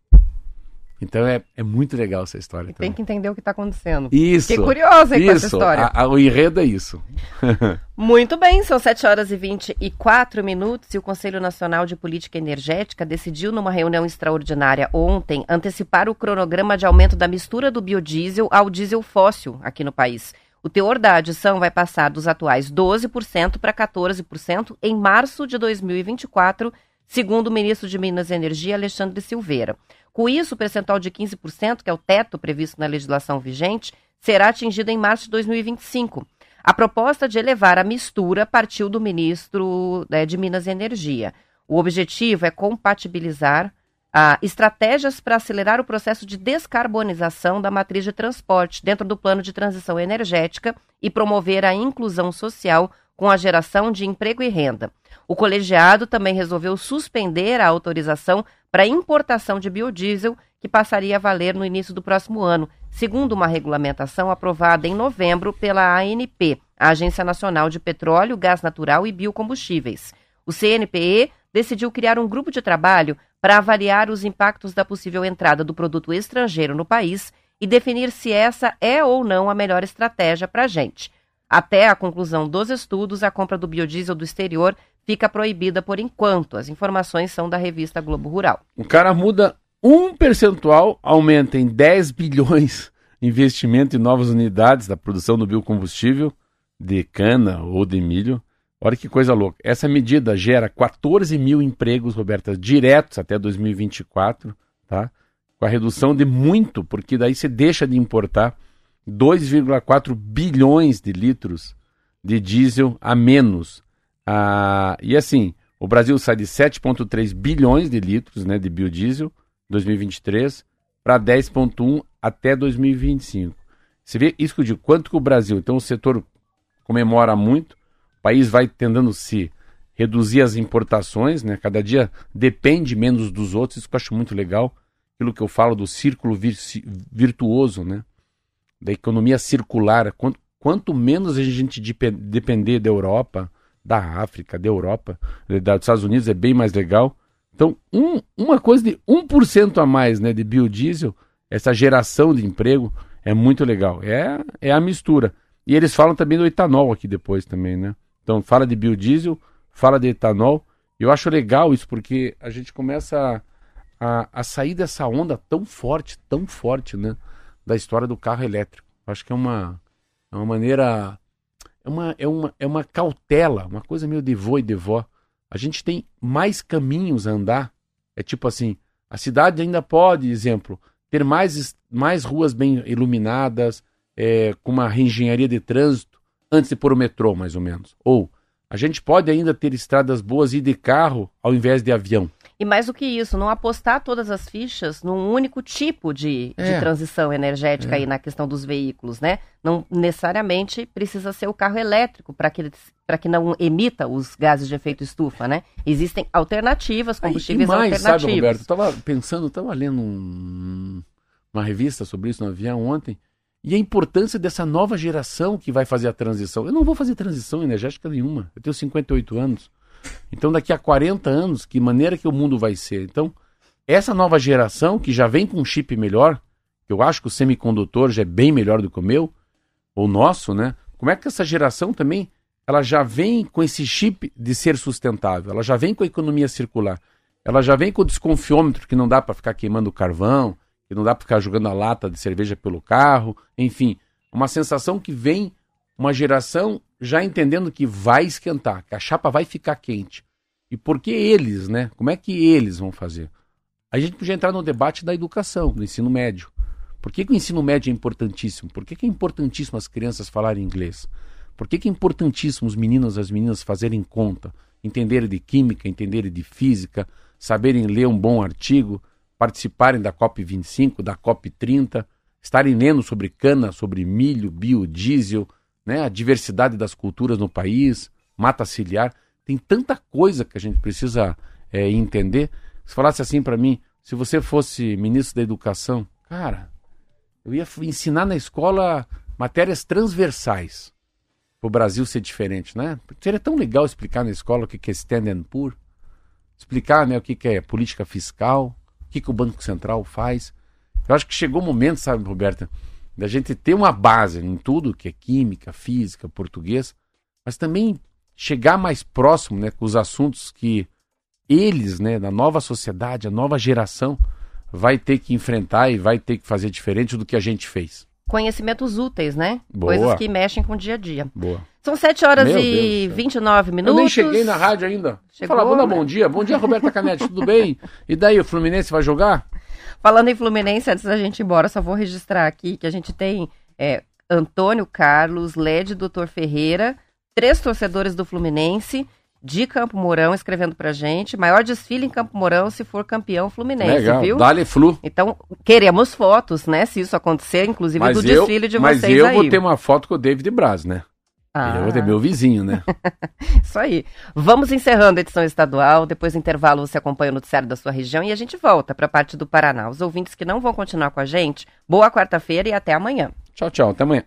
Então é, é muito legal essa história. E tem que entender o que está acontecendo. Isso. Fiquei curiosa aí com essa isso. história. A- a- o enredo é isso. Muito bem, são 7 horas e 24 minutos e o Conselho Nacional de Política Energética decidiu, numa reunião extraordinária ontem, antecipar o cronograma de aumento da mistura do biodiesel ao diesel fóssil aqui no país. O teor da adição vai passar dos atuais 12% para 14% em março de 2024, segundo o ministro de Minas e Energia, Alexandre Silveira. Com isso, o percentual de 15%, que é o teto previsto na legislação vigente, será atingido em março de 2025. A proposta de elevar a mistura partiu do ministro né, de Minas e Energia. O objetivo é compatibilizar ah, estratégias para acelerar o processo de descarbonização da matriz de transporte dentro do plano de transição energética e promover a inclusão social com a geração de emprego e renda. O colegiado também resolveu suspender a autorização para importação de biodiesel, que passaria a valer no início do próximo ano, segundo uma regulamentação aprovada em novembro pela ANP, a Agência Nacional de Petróleo, Gás Natural e Biocombustíveis. O CNPE decidiu criar um grupo de trabalho para avaliar os impactos da possível entrada do produto estrangeiro no país e definir se essa é ou não a melhor estratégia para a gente. Até a conclusão dos estudos, a compra do biodiesel do exterior fica proibida por enquanto. As informações são da revista Globo Rural. O cara muda um percentual, aumenta em 10 bilhões investimento em novas unidades da produção do biocombustível de cana ou de milho. Olha que coisa louca. Essa medida gera 14 mil empregos, Roberta, diretos até 2024, tá? Com a redução de muito, porque daí você deixa de importar 2,4 bilhões de litros de diesel a menos. Ah, e assim, o Brasil sai de 7,3 bilhões de litros né, de biodiesel 2023 para 10,1 até 2025. Você vê isso digo, quanto que o Brasil, então o setor comemora muito, o país vai tentando se reduzir as importações, né? Cada dia depende menos dos outros, isso que eu acho muito legal, aquilo que eu falo do círculo vir- virtuoso, né? Da economia circular, quanto, quanto menos a gente depe- depender da Europa, da África, da Europa, dos Estados Unidos é bem mais legal. Então, um- uma coisa de 1% a mais né, de biodiesel, essa geração de emprego, é muito legal. É, é a mistura. E eles falam também do etanol aqui depois também, né? Então, fala de biodiesel, fala de etanol. Eu acho legal isso, porque a gente começa a, a, a sair dessa onda tão forte, tão forte, né? Da história do carro elétrico. Acho que é uma, é uma maneira. É uma, é, uma, é uma cautela, uma coisa meio de vô e de vó. A gente tem mais caminhos a andar. É tipo assim, a cidade ainda pode, exemplo, ter mais, mais ruas bem iluminadas, é, com uma reengenharia de trânsito, antes de pôr o metrô, mais ou menos. Ou a gente pode ainda ter estradas boas e de carro ao invés de avião. E mais do que isso, não apostar todas as fichas num único tipo de, de É. transição energética aí na questão dos veículos, né? Não necessariamente precisa ser o carro elétrico para que, pra que não emita os gases de efeito estufa, né? Existem alternativas, combustíveis e mais, alternativos. sabe, Roberto? Eu tava pensando, tava lendo um- uma revista sobre isso no avião ontem, e a importância dessa nova geração que vai fazer a transição. Eu não vou fazer transição energética nenhuma. Eu tenho 58 anos. Então, daqui a 40 anos, que maneira que o mundo vai ser? Então, essa nova geração, que já vem com um chip melhor, que eu acho que o semicondutor já é bem melhor do que o meu, ou nosso, né? Como é que essa geração também, ela já vem com esse chip de ser sustentável, ela já vem com a economia circular, ela já vem com o desconfiômetro que não dá para ficar queimando carvão, que não dá para ficar jogando a lata de cerveja pelo carro, enfim, uma sensação que vem uma geração já entendendo que vai esquentar, que a chapa vai ficar quente. E por que eles, né? Como é que eles vão fazer? A gente podia entrar no debate da educação, do ensino médio. Por que, que o ensino médio é importantíssimo? Por que, que é importantíssimo as crianças falarem inglês? Por que, que é importantíssimo os meninos e as meninas fazerem conta, entenderem de química, entenderem de física, saberem ler um bom artigo, participarem da COP25, da COP30, estarem lendo sobre cana, sobre milho, biodiesel, né, a diversidade das culturas no país, mata ciliar. Tem tanta coisa que a gente precisa é, entender. Se falasse assim para mim, se você fosse ministro da Educação, cara, eu ia ensinar na escola matérias transversais para o Brasil ser diferente, né? Seria tão legal explicar na escola o que é stand and poor, explicar né, o que é política fiscal, o que, que o Banco Central faz. Eu acho que chegou o momento, sabe, Roberta, da gente ter uma base em tudo que é química, física, português, mas também chegar mais próximo né, com os assuntos que eles, né, da nova sociedade, a nova geração, vai ter que enfrentar e vai ter que fazer diferente do que a gente fez. Conhecimentos úteis, né? Boa. Coisas que mexem com o dia a dia. Boa. São 7 horas Meu e Deus do céu. 29 minutos. Eu nem cheguei na rádio ainda. Chegou, Fala, né? bom dia. Bom dia, Roberta Canete, tudo bem? E daí, o Fluminense vai jogar? Falando em Fluminense, antes da gente ir embora, só vou registrar aqui que a gente tem é, Antônio Carlos, Led Doutor Ferreira, três torcedores do Fluminense de Campo Mourão escrevendo pra gente. Maior desfile em Campo Mourão se for campeão Fluminense, Legal. viu? Dale Flu. Então, queremos fotos, né? Se isso acontecer, inclusive Mas do eu, desfile de mas vocês eu aí. vou ter uma foto com o David Braz, né? Ah, Eu vou ter meu vizinho, né? Isso aí. Vamos encerrando a edição estadual. Depois do intervalo, você acompanha o noticiário da sua região e a gente volta para a parte do Paraná. Os ouvintes que não vão continuar com a gente, boa quarta-feira e até amanhã. Tchau, tchau. Até amanhã.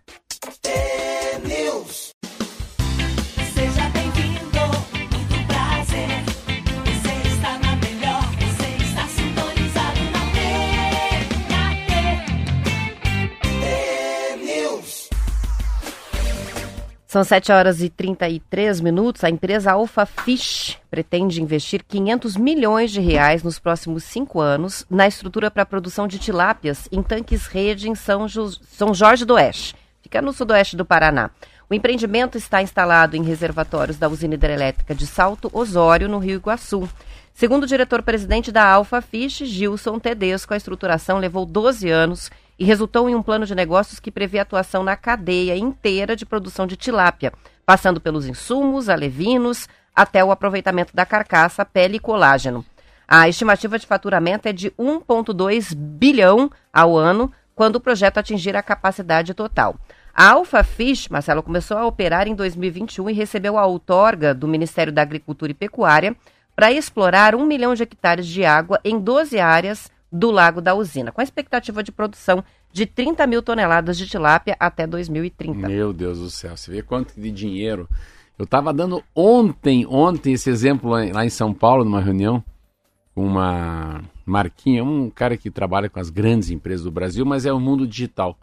São 7 horas e 33 minutos. A empresa Alpha Fish pretende investir 500 milhões de reais nos próximos cinco anos na estrutura para a produção de tilápias em tanques rede em São, Jo- São Jorge do Oeste. Fica no sudoeste do Paraná. O empreendimento está instalado em reservatórios da usina hidrelétrica de Salto Osório, no Rio Iguaçu. Segundo o diretor-presidente da Alpha Fish, Gilson Tedesco, a estruturação levou 12 anos e resultou em um plano de negócios que prevê atuação na cadeia inteira de produção de tilápia, passando pelos insumos, alevinos, até o aproveitamento da carcaça, pele e colágeno. A estimativa de faturamento é de 1,2 bilhão ao ano, quando o projeto atingir a capacidade total. A Alpha Fish, Marcelo, começou a operar em 2021 e recebeu a outorga do Ministério da Agricultura e Pecuária para explorar um milhão de hectares de água em 12 áreas do lago da usina, com a expectativa de produção de 30 mil toneladas de tilápia até 2030. Meu Deus do céu, você vê quanto de dinheiro. Eu estava dando ontem, ontem esse exemplo lá em- São Paulo, numa reunião, com uma Marquinha, um cara que trabalha com as grandes empresas do Brasil, mas é o mundo digital.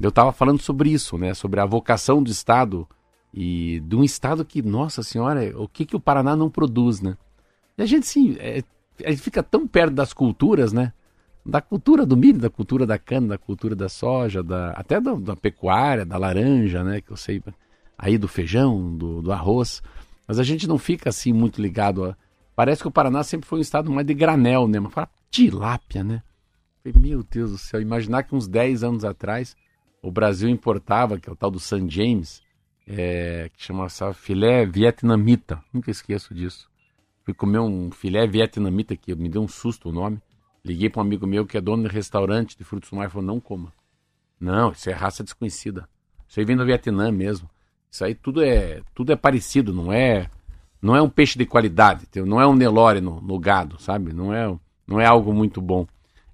Eu estava falando sobre isso, né? Sobre a vocação do Estado e de um Estado que, nossa senhora, o que, que o Paraná não produz, né? E a gente, sim, é, a gente fica tão perto das culturas, né? Da cultura do milho, da cultura da cana, da cultura da soja, da, até da, da pecuária, da laranja, né? Que eu sei, aí do feijão, do, do arroz. Mas a gente não fica assim muito ligado a. Parece que o Paraná sempre foi um estado mais de granel, né? Mas fala tilápia, né? Meu Deus do céu, imaginar que uns 10 anos atrás o Brasil importava, que é o tal do San James, é, que chama filé vietnamita. Nunca esqueço disso. Fui comer um filé vietnamita que me deu um susto o nome. Liguei para um amigo meu que é dono de restaurante de frutos do mar e falou: não coma. Não, isso é raça desconhecida. Isso aí vem do Vietnã mesmo. Isso aí tudo é tudo é parecido, não é não é um peixe de qualidade, não é um Nelore no, no gado, sabe? Não é não é algo muito bom.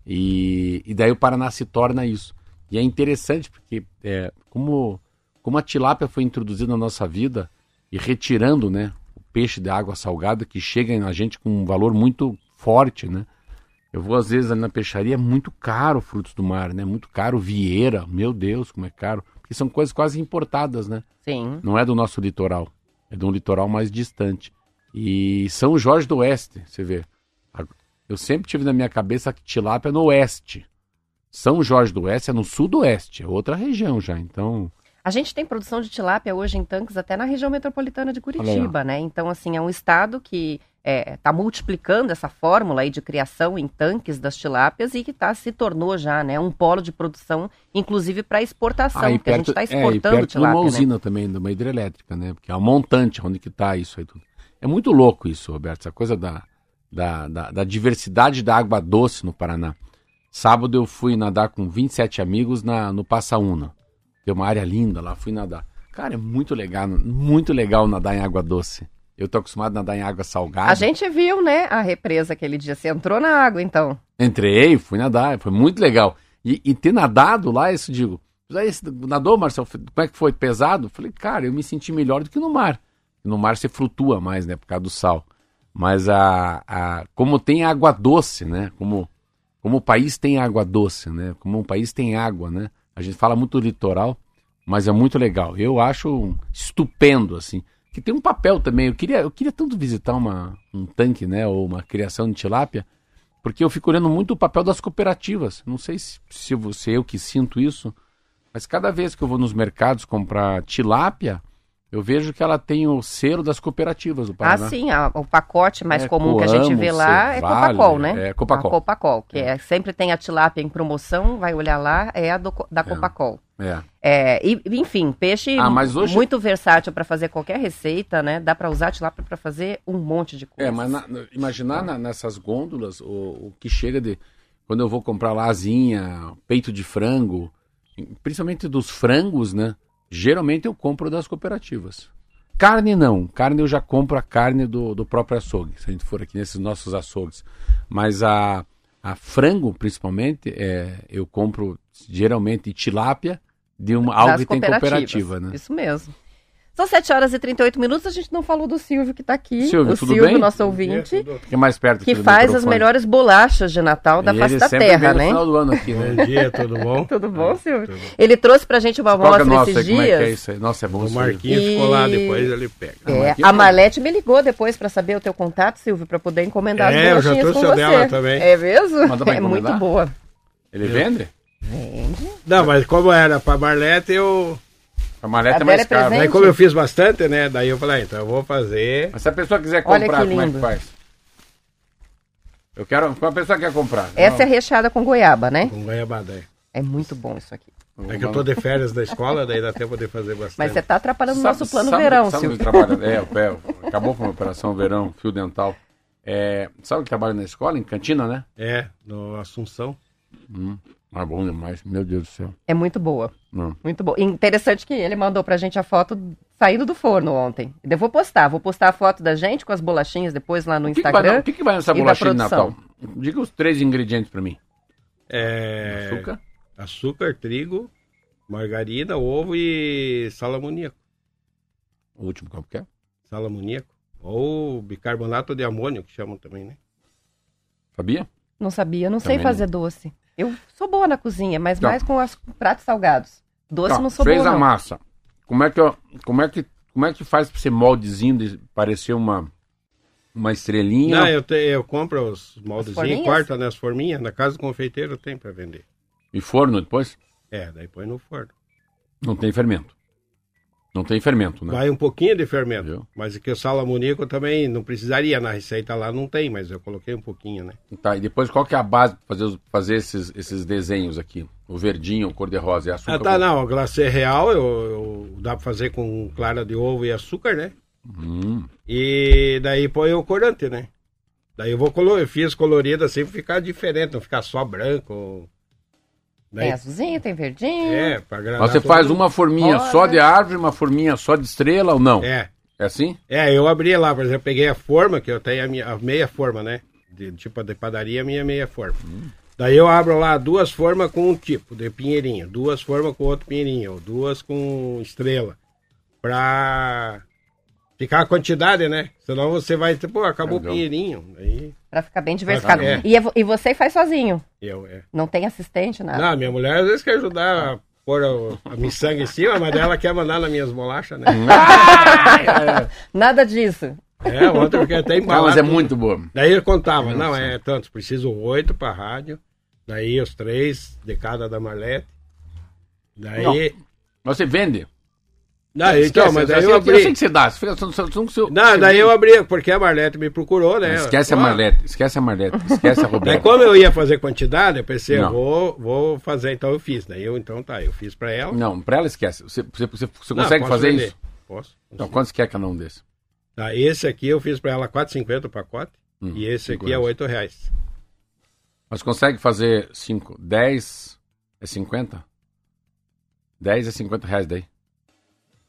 E, e daí o Paraná se torna isso. E é interessante porque é, como como a tilápia foi introduzida na nossa vida e retirando, né, o peixe de água salgada que chega na gente com um valor muito forte, né? Eu vou às vezes ali na peixaria, é muito caro frutos do mar, né? Muito caro vieira, meu Deus, como é caro. Porque são coisas quase importadas, né? Sim. Não é do nosso litoral, é de um litoral mais distante. E São Jorge do Oeste, você vê. Eu sempre tive na minha cabeça que tilápia é no oeste. São Jorge do Oeste é no sudoeste, é outra região já. Então, A gente tem produção de tilápia hoje em tanques até na região metropolitana de Curitiba, né? Então, assim, é um estado que está multiplicando essa fórmula aí de criação em tanques das tilápias e que tá, se tornou já, né, um polo de produção, inclusive para exportação, aí porque a gente está é, exportando perto de uma tilápia, né? usina também, de uma hidrelétrica, né? Porque é um montante onde que tá isso aí tudo. É muito louco isso, Roberto, essa coisa da, da, da, da diversidade da água doce no Paraná. Sábado eu fui nadar com 27 amigos na, no Passaúna. Tem uma área linda lá, fui nadar. Cara, é muito legal, muito legal nadar em água doce. Eu tô acostumado a nadar em água salgada. A gente viu, né, a represa aquele dia. Você entrou na água, então. Entrei, fui nadar, foi muito legal. E, e ter nadado lá, isso digo. "Ah, esse nadou, Marcelo? Como é que foi? Pesado? Falei, cara, eu me senti melhor do que no mar. No mar você flutua mais, né, por causa do sal. Mas a, a como tem água doce, né? Como, como o país tem água doce, né? Como o país tem água, né? A gente fala muito do litoral, mas é muito legal. Eu acho estupendo, assim. Que tem um papel também. Eu queria, eu queria tanto visitar uma, um tanque, né? Ou uma criação de tilápia, porque eu fico olhando muito o papel das cooperativas. Não sei se, se você eu que sinto isso, mas cada vez que eu vou nos mercados comprar tilápia, eu vejo que ela tem o selo das cooperativas do Ah, Paraná. sim, a- o pacote mais É, comum que a gente Coamo, vê lá é Cevale, Copacol, né? é Copacol. A Copacol, que é, sempre tem a tilápia em promoção, vai olhar lá, é a do da Copacol. É. É, e, enfim, peixe Ah, mas hoje- muito versátil para fazer qualquer receita, né? Dá para usar a tilápia para fazer um monte de coisa. É, mas na- na- imaginar na- nessas gôndolas o, o que chega de. Quando eu vou comprar lá asinha, peito de frango, principalmente dos frangos, né? Geralmente eu compro das cooperativas. Carne não. Carne eu já compro a carne do, do próprio açougue, se a gente for aqui nesses nossos açougues. Mas a, a frango, principalmente, é, eu compro geralmente tilápia de uma, algo Das que tem cooperativa, né? Isso mesmo. São 7 horas e 38 minutos, a gente não falou do Silvio que está aqui. Silvio, o tudo Silvio, bem? nosso ouvinte, Fica mais perto que faz as melhores bolachas de Natal da E face da terra, no né? final do ano aqui, né? Bom dia, tudo bom? Tudo bom, Silvio? tudo. Ele trouxe pra gente uma é amostra o nosso esses aí? Como é que é dias. isso aí? Nossa, é bom O. Marquinhos E- ficou lá, depois ele pega. É, a Marlete me ligou depois pra saber o teu contato, Silvio, pra poder encomendar É, eu as já bolachinhas trouxe com você. dela também. É mesmo? Manda pra É muito boa. Ele vende? Não, mas como era pra Marlete, eu. A maleta A é mais é cara. Aí como eu fiz bastante, né? Daí eu falei, ah, então eu vou fazer. Mas se a pessoa quiser comprar, que como é que faz? Eu quero. Como a pessoa quer comprar? Essa é recheada com goiaba, né? Com goiabada. aí. É muito bom isso aqui. É que eu tô de férias da escola, daí dá tempo de fazer bastante. Mas você tá atrapalhando o nosso plano sabe- verão, sabe Silvio. É, o pé. Acabou com a operação verão, fio dental. É, sabe que trabalha na escola? Em cantina, né? É, no Assunção. Ah, bom demais. Meu Deus do céu. É muito boa. Não. Muito boa. Interessante que ele mandou pra gente a foto saindo do forno ontem. Eu vou postar. Vou postar a foto da gente com as bolachinhas depois lá no O que, que vai, Instagram. o que, que vai nessa bolachinha de. Natal? Diga os três ingredientes pra mim. É, Açúcar. açúcar, trigo, margarina, ovo e sal amoníaco. O último qual que é? Sal amoníaco. Ou bicarbonato de amônio, que chamam também, né? Sabia? Não sabia, não sei Também fazer doce. Eu sou boa na cozinha, mas Tá. mais com os pratos salgados. Doce Tá, não sou fez boa, a não. massa. Como é que eu- como é que como é que faz pra ser moldezinho de parecer uma uma estrelinha? Não, eu, te, eu compro os moldezinhos, forminhas? corto né, as forminhas. Na casa do confeiteiro tem pra vender. E forno depois? É, daí põe no forno. Não tem fermento. Não tem fermento, né? Vai um pouquinho de fermento. Viu? Mas que o sal amoníaco também não precisaria. Na receita lá não tem, mas eu coloquei um pouquinho, né? Tá, e depois qual que é a base para fazer, fazer esses, esses desenhos aqui? O verdinho, o cor-de-rosa e açúcar? Ah, tá, não. O glacê real eu, eu- dá pra fazer com clara de ovo e açúcar, né? Hum, E daí põe o corante, né? Daí eu vou colo eu fiz colorido assim pra ficar diferente, não ficar só branco. Daí, Tem azulzinho, tem verdinho. é, pra agradar Mas você todo faz mundo. uma forminha Rosa. só de árvore, uma forminha só de estrela ou não? É, É assim? é, eu abri lá, por exemplo, peguei a forma, que eu tenho a, minha, a meia forma, né? De, tipo de padaria, a minha meia forma. Daí eu abro lá duas formas com um tipo de pinheirinho, duas formas com outro pinheirinho, duas com estrela. Pra ficar a quantidade, né? Senão você vai, pô, acabou o pinheirinho. Aí Pra ficar bem diversificado. É. E, é e você faz sozinho? eu, é. Não tem assistente, nada? Não, minha mulher às vezes quer ajudar a pôr o- a miçanga em cima, mas ela quer mandar nas minhas bolachas, né? Nada disso. É, ontem eu fiquei até Não, embalado. mas é muito boa. Daí ele contava, não, é tantos, preciso oito pra rádio, daí os três de cada da Marlete. Daí. Mas você vende? Daí, então, Esquece, mas daí assim, eu Eu sei abri. que você dá. Você só- só- Não, você daí eu abri, porque a Marlete me procurou, né? Esquece a Marlete, esquece a Marlete, esquece a Daí Roberta. como eu ia fazer quantidade, eu pensei, eu Não. vou, vou fazer, então eu fiz. Daí eu, então tá, eu fiz pra ela. Não, pra ela esquece. Você, você, você, você Não, consegue fazer vender. isso? Posso. Então, quanto você quer cada um desse? Tá, esse aqui eu fiz pra ela 4,50 o pacote. Hum, e esse aqui é reais. 8 reais. Mas consegue fazer 5, 10 é 50? 10 é 50 reais daí.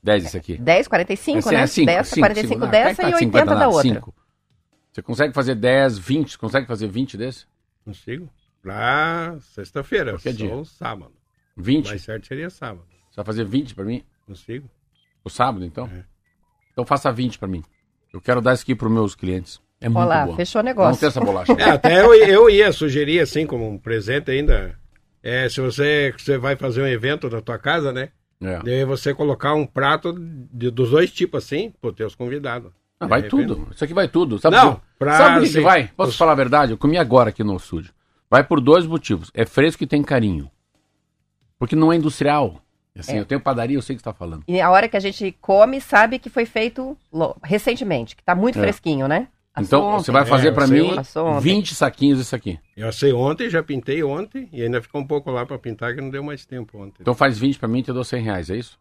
10 esse aqui. 10, 45, Assim, né? é cinco, 10, cinco, 45 cinco. Ah, dessa pega e tá 80 50 da nada, outra. cinco. Você consegue fazer 10, 20? Você consegue fazer 20 desse? Consigo? Pra sexta-feira, Qualquer dia. sábado. 20? Mais certo seria sábado. Você vai fazer 20 pra mim? Consigo? O sábado, então? É. Então faça 20 pra mim. Eu quero dar isso aqui pros meus clientes. É muito Olha lá, boa. fechou o Não negócio. tem essa bolacha. É, até eu, eu ia sugerir, assim, como um presente ainda. É, se você, você vai fazer um evento na tua casa, né? É. Daí você colocar um prato de- dos dois tipos, assim, pro teus convidados. Ah, vai tudo. Isso aqui vai tudo. Sabe, Não, pra- sabe por que, que vai? Posso os- falar a verdade? Eu comi agora aqui no estúdio. Vai por dois motivos. É fresco e tem carinho. Porque não é industrial. Assim, É. eu tenho padaria, eu sei o que você tá falando. E a hora que a gente come, sabe que foi feito recentemente, que tá muito É. fresquinho, né? Então, ontem. você vai fazer É, sei, mim passou ontem. 20 saquinhos isso aqui. Eu assei ontem, já pintei ontem, e ainda ficou um pouco lá pra pintar, que não deu mais tempo ontem. Então faz 20 pra mim e te dou 100 reais, é isso?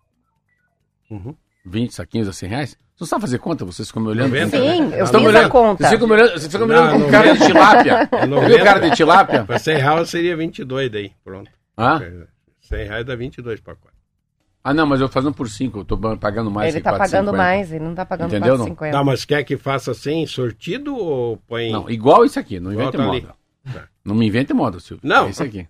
Uhum. 20 saquinhos a 100 reais? Você não sabe fazer conta? Vocês ficam me olhando? Noventa, Sim, né? eu estão fiz me a olhando, conta. Vocês ficam me olhando, vocês ficam me olhando Não, com cara de tilápia. É Você viu o 90. cara de tilápia? Pra 100 reais seria 22 daí, pronto. Hã? 100 reais dá 22 pacotes. Ah, não, mas eu fazendo por 5, eu tô pagando mais. Ele que tá pagando 4,50. mais, ele não tá pagando Entendeu, não? 4,50. Tá, mas quer que faça assim, sortido ou põe... Não, igual isso aqui, não tá ali. moda. Tá. Não me invente moda, Silvio. Não. É isso aqui.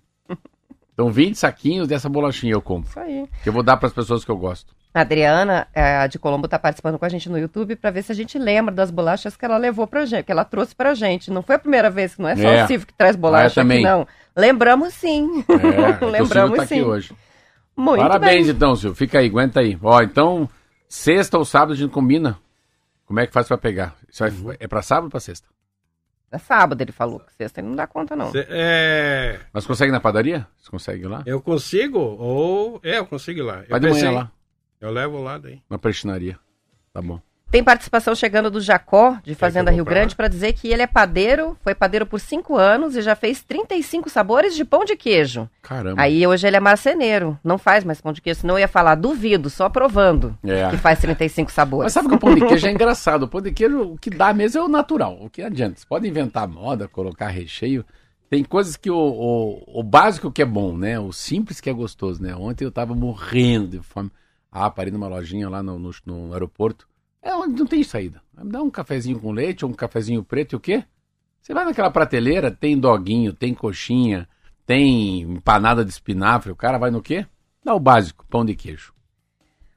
Então 20 saquinhos dessa bolachinha eu compro. Isso aí. Que eu vou dar pras pessoas que eu gosto. A Adriana, é, a de Colombo, tá participando com a gente no YouTube pra ver se a gente lembra das bolachas que ela levou pra gente, que ela trouxe pra gente. Não foi a primeira vez, não é só É. o Silvio que traz bolacha Ah, também. aqui, não. Lembramos sim. É, é Silvio Lembramos tá aqui sim. hoje. Muito Parabéns bem. então, Silvio. Fica aí, aguenta aí. Ó, então, sexta ou sábado a gente combina. Como é que faz pra pegar? Isso Uhum. vai- é pra sábado ou pra sexta? É sábado, ele falou. que Sexta ele não dá conta, não. Cê- é, Mas consegue na padaria? Você consegue ir lá? eu consigo, ou... É, eu consigo ir lá. Eu Vai de manhã pensei- lá, Eu levo lá daí. na prestinaria. Tá bom. Tem participação chegando do Jacó, de Fazenda que eu Rio Grande, para dizer que ele é padeiro, foi padeiro por cinco anos e já fez 35 sabores de pão de queijo. Caramba. Aí hoje ele é marceneiro, não faz mais pão de queijo, senão eu ia falar, duvido, só provando É. que faz 35 Mas sabores. sabe que o pão de queijo é engraçado. O pão de queijo, o que dá mesmo é o natural. O que adianta? Você pode inventar moda, colocar recheio. Tem coisas que o, o, o básico que é bom, né? O simples que é gostoso, né? Ontem eu tava morrendo de fome. Ah, parei numa lojinha lá no, no, no aeroporto. É onde não tem saída. Dá um cafezinho com leite ou um cafezinho preto e o quê? Você vai naquela prateleira, tem doguinho, tem coxinha, tem empanada de espinafre. O cara vai no quê? Dá o básico, pão de queijo.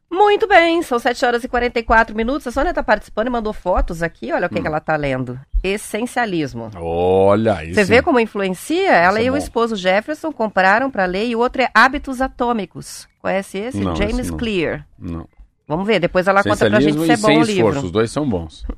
Muito bem, são 7 horas e 44 minutos. A Sônia tá participando e mandou fotos aqui, olha o Hum. que, que ela tá lendo. Essencialismo. Olha isso. Você vê como influencia? Ela Isso é e o bom. esposo Jefferson compraram para ler e o outro é Hábitos Atômicos. Conhece esse? Não, James esse não. Gente. Não. Vamos ver, depois ela conta pra gente se é bom sem o esforço. livro. Os dois são bons.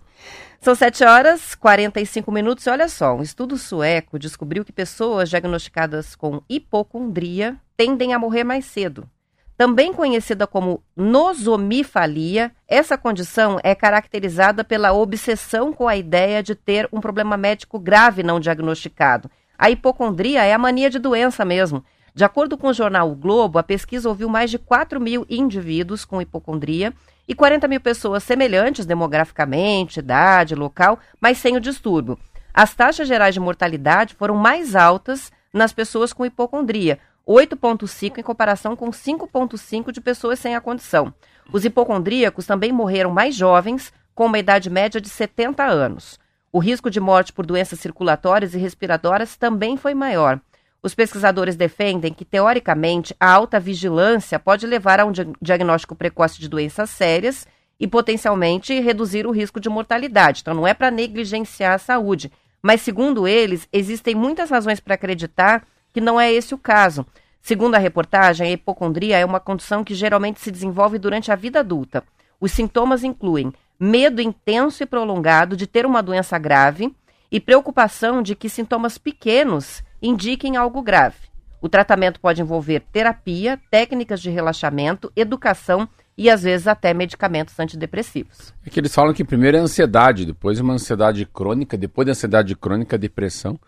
São 7 horas 45 minutos e olha só, um estudo sueco descobriu que pessoas diagnosticadas com hipocondria tendem a morrer mais cedo. Também conhecida como nosomifalia, essa condição é caracterizada pela obsessão com a ideia de ter um problema médico grave não diagnosticado. A hipocondria é a mania de doença mesmo. De acordo com o jornal o Globo, a pesquisa ouviu mais de 4 mil indivíduos com hipocondria e 40 mil pessoas semelhantes demograficamente, idade, local, mas sem o distúrbio. As taxas gerais de mortalidade foram mais altas nas pessoas com hipocondria, 8,5 em comparação com 5,5 de pessoas sem a condição. Os hipocondríacos também morreram mais jovens, com uma idade média de 70 anos. O risco de morte por doenças circulatórias e respiratórias também foi maior. Os pesquisadores defendem que, teoricamente, a alta vigilância pode levar a um dia- diagnóstico precoce de doenças sérias e potencialmente reduzir o risco de mortalidade. Então, não é para negligenciar a saúde. Mas, segundo eles, existem muitas razões para acreditar que não é esse o caso. Segundo a reportagem, a hipocondria é uma condição que geralmente se desenvolve durante a vida adulta. Os sintomas incluem medo intenso e prolongado de ter uma doença grave e preocupação de que sintomas pequenos indiquem algo grave. O tratamento pode envolver terapia, técnicas de relaxamento, educação e às vezes até medicamentos antidepressivos. É que eles falam que primeiro é ansiedade, depois é uma ansiedade crônica, depois da ansiedade crônica, depressão.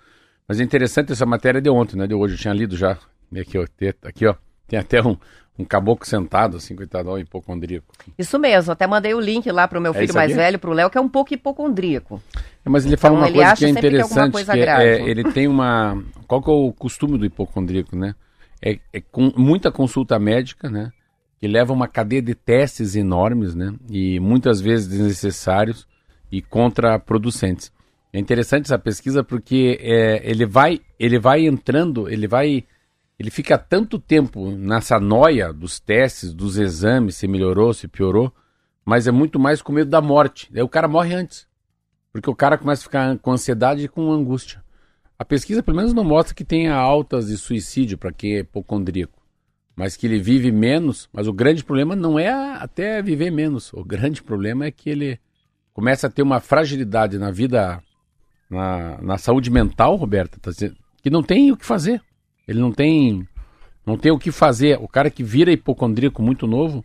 Mas é interessante essa matéria de ontem, né? De hoje eu tinha lido já. Aqui, ó, aqui, ó. Tem até um, um caboclo sentado, assim, coitado, ó, hipocondríaco. Isso mesmo, até mandei o link lá para o meu É filho isso mais velho, para o Léo, que é um pouco hipocondríaco. É, Mas ele fala Então, uma ele coisa que é que é interessante, coisa que é, é, ele tem uma... Qual que é o costume do hipocondríaco, né? É, é com muita consulta médica, né? que leva uma cadeia de testes enormes, né? E muitas vezes desnecessários e contraproducentes. É interessante essa pesquisa porque é, ele vai ele vai entrando, ele vai ele fica tanto tempo nessa noia dos testes, dos exames, se melhorou, se piorou, mas é muito mais com medo da morte. Aí o cara morre antes. Porque o cara começa a ficar com ansiedade e com angústia. A pesquisa, pelo menos, não mostra que tenha altas de suicídio para quem é hipocondríaco. Mas que ele vive menos. Mas o grande problema não é até viver menos. O grande problema é que ele começa a ter uma fragilidade na vida, na, na saúde mental, Roberta, tá que não tem o que fazer. Ele não tem, não tem o que fazer. O cara que vira hipocondríaco muito novo,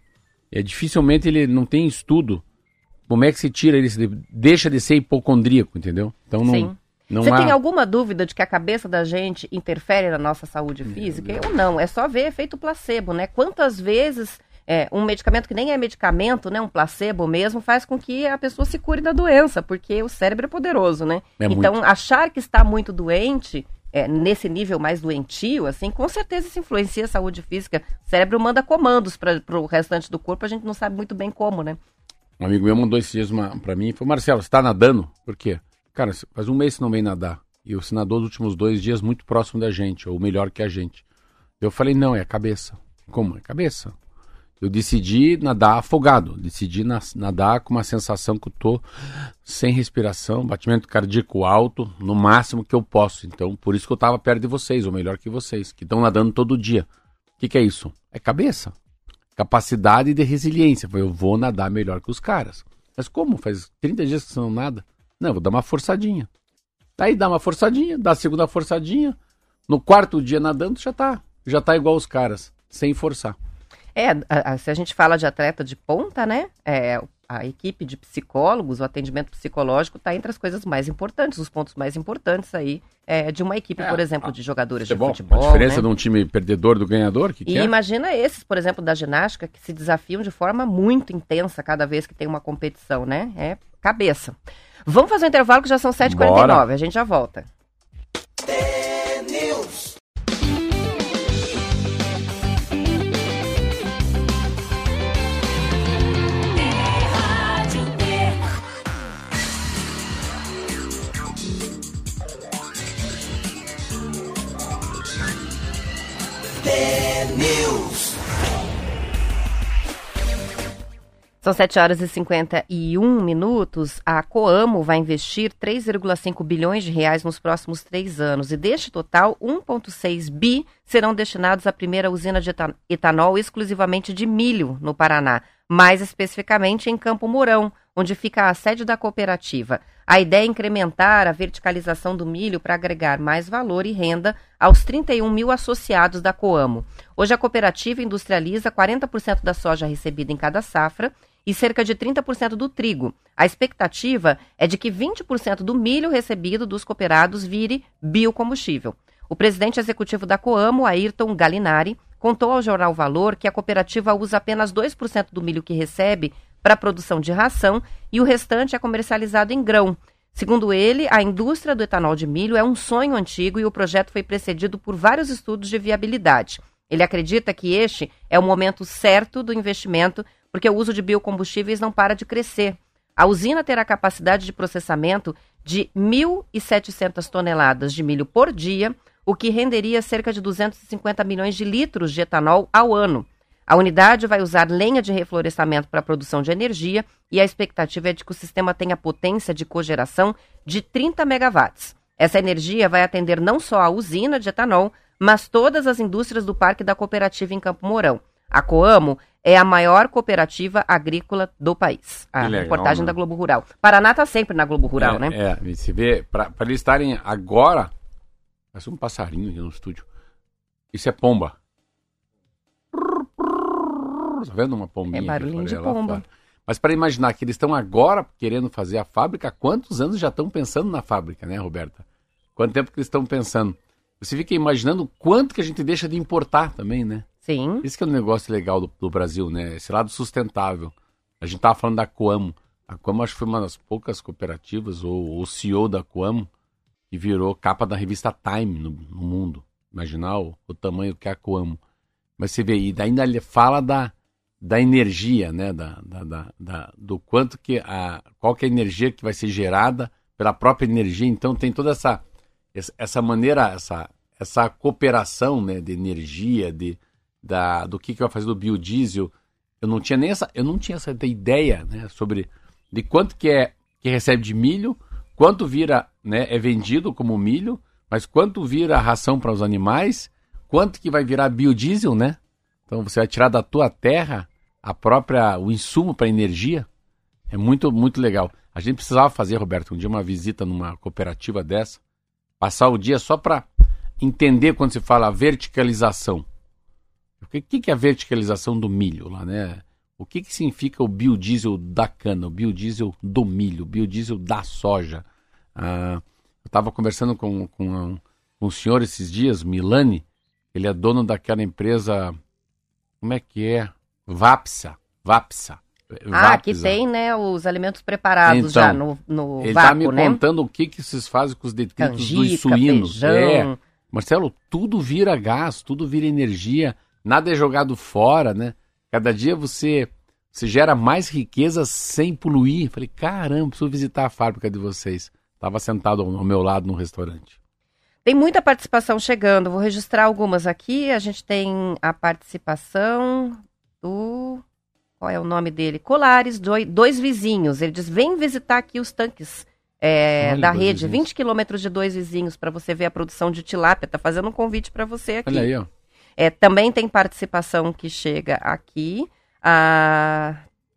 é dificilmente ele não tem estudo. Como é que se tira ele, deixa de ser hipocondríaco, entendeu? Então não, Sim. não Você há... tem alguma dúvida de que a cabeça da gente interfere na nossa saúde física? Ou não? É só ver efeito placebo, né? Quantas vezes é, um medicamento que nem é medicamento, né? Um placebo mesmo, faz com que a pessoa se cure da doença, porque o cérebro é poderoso, né? É então, muito. achar que está muito doente, é, nesse nível mais doentio, assim, com certeza isso influencia a saúde física. O cérebro manda comandos para o restante do corpo, a gente não sabe muito bem como, né? Um amigo meu mandou esses dias uma, pra mim e falou, Marcelo, você tá nadando? Por quê? Cara, faz um mês que não vem nadar. E você nadou os últimos dois dias muito próximo da gente, ou melhor que a gente. Eu falei, não, é a cabeça. Como? É a cabeça. Eu decidi nadar afogado. Decidi na- nadar com uma sensação que eu tô sem respiração, batimento cardíaco alto, no máximo que eu posso. Então, por isso que eu tava perto de vocês, ou melhor que vocês, que estão nadando todo dia. O que, que é isso? É cabeça capacidade de resiliência. Eu vou nadar melhor que os caras. Mas como? Faz 30 dias que você não nada? Não, vou dar uma forçadinha. Daí dá uma forçadinha, dá a segunda forçadinha. No quarto dia nadando já tá. Já tá igual os caras, sem forçar. É, a- a- se a gente fala de atleta de ponta, né? É, a equipe de psicólogos, o atendimento psicológico está entre as coisas mais importantes, os pontos mais importantes aí é, de uma equipe, É, por exemplo, a- de jogadores Futebol, de futebol. a diferença né? de um time perdedor do ganhador, que, E que é? imagina esses, por exemplo, da ginástica, que se desafiam de forma muito intensa cada vez que tem uma competição, né? É cabeça. Vamos fazer um intervalo que já são 7h49, Bora. a gente já volta. T-News. São 7 horas e 51 minutos. A Coamo vai investir 3,5 bilhões de reais nos próximos três anos. E deste total, 1,6 bi serão destinados à primeira usina de eta- etanol exclusivamente de milho no Paraná, mais especificamente em Campo Mourão, onde fica a sede da cooperativa. A ideia é incrementar a verticalização do milho para agregar mais valor e renda aos 31 mil associados da Coamo. Hoje a cooperativa industrializa 40% da soja recebida em cada safra e cerca de 30% do trigo. A expectativa é de que 20% do milho recebido dos cooperados vire biocombustível. O presidente executivo da Coamo, Ayrton Galinari, contou ao jornal Valor que a cooperativa usa apenas 2% do milho que recebe para a produção de ração e o restante é comercializado em grão. Segundo ele, a indústria do etanol de milho é um sonho antigo e o projeto foi precedido por vários estudos de viabilidade. Ele acredita que este é o momento certo do investimento, porque o uso de biocombustíveis não para de crescer. A usina terá capacidade de processamento de 1.700 toneladas de milho por dia, o que renderia cerca de 250 milhões de litros de etanol ao ano. A unidade vai usar lenha de reflorestamento para a produção de energia e a expectativa é de que o sistema tenha potência de cogeração de 30 megawatts. Essa energia vai atender não só a usina de etanol, mas todas as indústrias do Parque da Cooperativa em Campo Mourão. A Coamo é a maior cooperativa agrícola do país. A legal, reportagem né? da Globo Rural. Paraná está sempre na Globo Rural, é, né? É, e se vê, para eles estarem agora. Parece um passarinho aqui no estúdio. Isso é pomba. Tá vendo uma pombinha? É barulhinho de pomba. fora? Mas para imaginar que eles estão agora querendo fazer a fábrica, há quantos anos já estão pensando na fábrica, né, Roberta? Quanto tempo que eles estão pensando? Você fica imaginando quanto que a gente deixa de importar também, né? Sim. Esse que é um negócio legal do, do Brasil, né? Esse lado sustentável. A gente tava falando da Coamo. A Coamo acho que foi uma das poucas cooperativas, ou o CEO da Coamo, que virou capa da revista Time no, no mundo. Imaginar o, o tamanho que é a Coamo. Mas você vê, e ainda ele fala da, da energia, né? Da, da, da, do quanto que a. qual que é a energia que vai ser gerada pela própria energia. Então tem toda essa- essa maneira, essa, essa cooperação né, de energia, de, da, do que, que vai fazer do biodiesel. Eu não tinha nem essa, eu não tinha essa ideia né, sobre de quanto que é que recebe de milho, quanto vira, né, é vendido como milho, mas quanto vira ração para os animais, quanto que vai virar biodiesel, né? Então você vai tirar da tua terra a própria o insumo para energia. É muito muito legal. A gente precisava fazer, Roberto, um dia uma visita numa cooperativa dessa, passar o dia só para entender quando se fala verticalização. O que, que é a verticalização do milho lá, né? O que, que significa o biodiesel da cana, o biodiesel do milho, o biodiesel da soja? Ah, eu estava conversando com, com, um, com um senhor esses dias, Milani, ele é dono daquela empresa, como é que é? Vapsa, Vapsa. Ah, que tem, né, os alimentos preparados Então, já no, no Ele está me vácuo, né? contando o que, que vocês fazem com os detritos dos Canjica, suínos. feijão. É. Marcelo, tudo vira gás, tudo vira energia, nada é jogado fora, né? Cada dia você, você gera mais riqueza sem poluir. Falei, caramba, preciso visitar a fábrica de vocês. Estava sentado ao meu lado no restaurante. Tem muita participação chegando, vou registrar algumas aqui. A gente tem a participação do. Qual é o nome dele? Colares, doi- dois vizinhos. Ele diz: vem visitar aqui os tanques é, Olha, da dois rede, vizinhos. 20 quilômetros de dois vizinhos, para você ver a produção de tilápia. Tá fazendo um convite para você aqui. Olha aí, ó. É, também tem participação que chega aqui. A,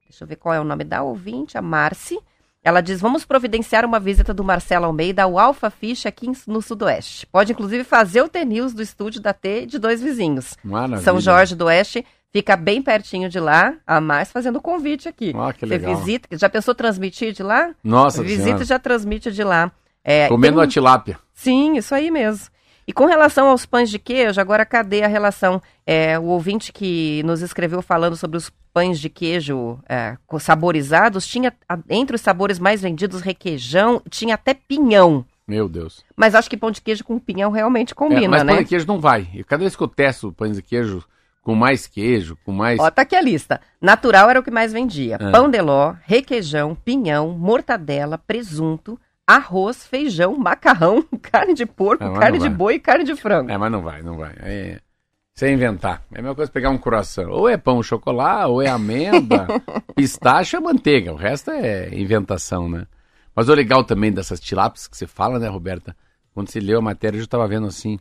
deixa eu ver qual é o nome da ouvinte, a Marci. Ela diz: vamos providenciar uma visita do Marcelo Almeida ao Alfa Fish aqui no Sudoeste. Pode, inclusive, fazer o T-News do estúdio da T de dois vizinhos. Maravilha. São Jorge do Oeste fica bem pertinho de lá. A mais fazendo o convite aqui. Ah, que Você legal. visita. Já pensou transmitir de lá? Nossa visita Senhora. e já transmite de lá. É, Comendo tem- a tilápia. Sim, isso aí mesmo. E com relação aos pães de queijo, agora cadê a relação? É, o ouvinte que nos escreveu falando sobre os pães de queijo é, saborizados, tinha entre os sabores mais vendidos requeijão, tinha até pinhão. Meu Deus. Mas acho que pão de queijo com pinhão realmente É, combina, mas né? pão de queijo não vai. E cada vez que eu testo pães de queijo com mais queijo, com mais. Ó, tá aqui a lista. Natural era o que mais vendia. Ah. Pão de ló, requeijão, pinhão, mortadela, presunto, arroz, feijão, macarrão, carne de porco, Ah, carne de boi e carne de frango. É, mas não vai, não vai. É, é inventar. É a mesma coisa pegar um coração. Ou é pão chocolate, ou é amêndoa, pistache ou manteiga. O resto é inventação, né? Mas o legal também dessas tilápias que você fala, né, Roberta? Quando você leu a matéria, eu já estava vendo assim.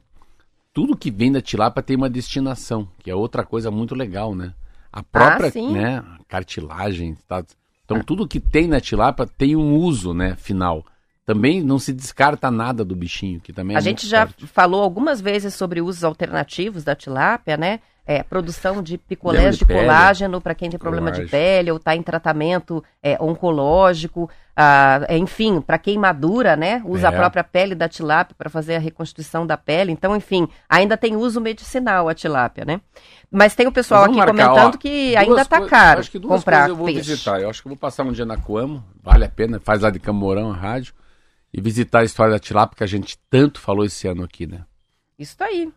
Tudo que vem da tilápia tem uma destinação, que é outra coisa muito legal, né? A própria, sim. né, cartilagem, tá? Então tudo que tem na tilápia tem um uso, né, final. Também não se descarta nada do bichinho, que também é A muito gente já forte. falou algumas vezes sobre usos alternativos da tilápia, né? É, produção de picolés de de, colágeno para quem tem problema de Colágeno. pele ou está em tratamento é, oncológico, ah, enfim, para queimadura, né? Usa a É. própria pele da tilápia para fazer a reconstituição da pele. Então, enfim, ainda tem uso medicinal a tilápia, né? Mas tem o pessoal aqui marcar, comentando ó, que ainda está caro Acho que duas comprar eu vou peixe. visitar. Eu acho que eu vou passar um dia na Coamo, vale a pena, faz lá de Camorão a rádio, e visitar a história da tilápia que a gente tanto falou esse ano aqui, né? Isso aí.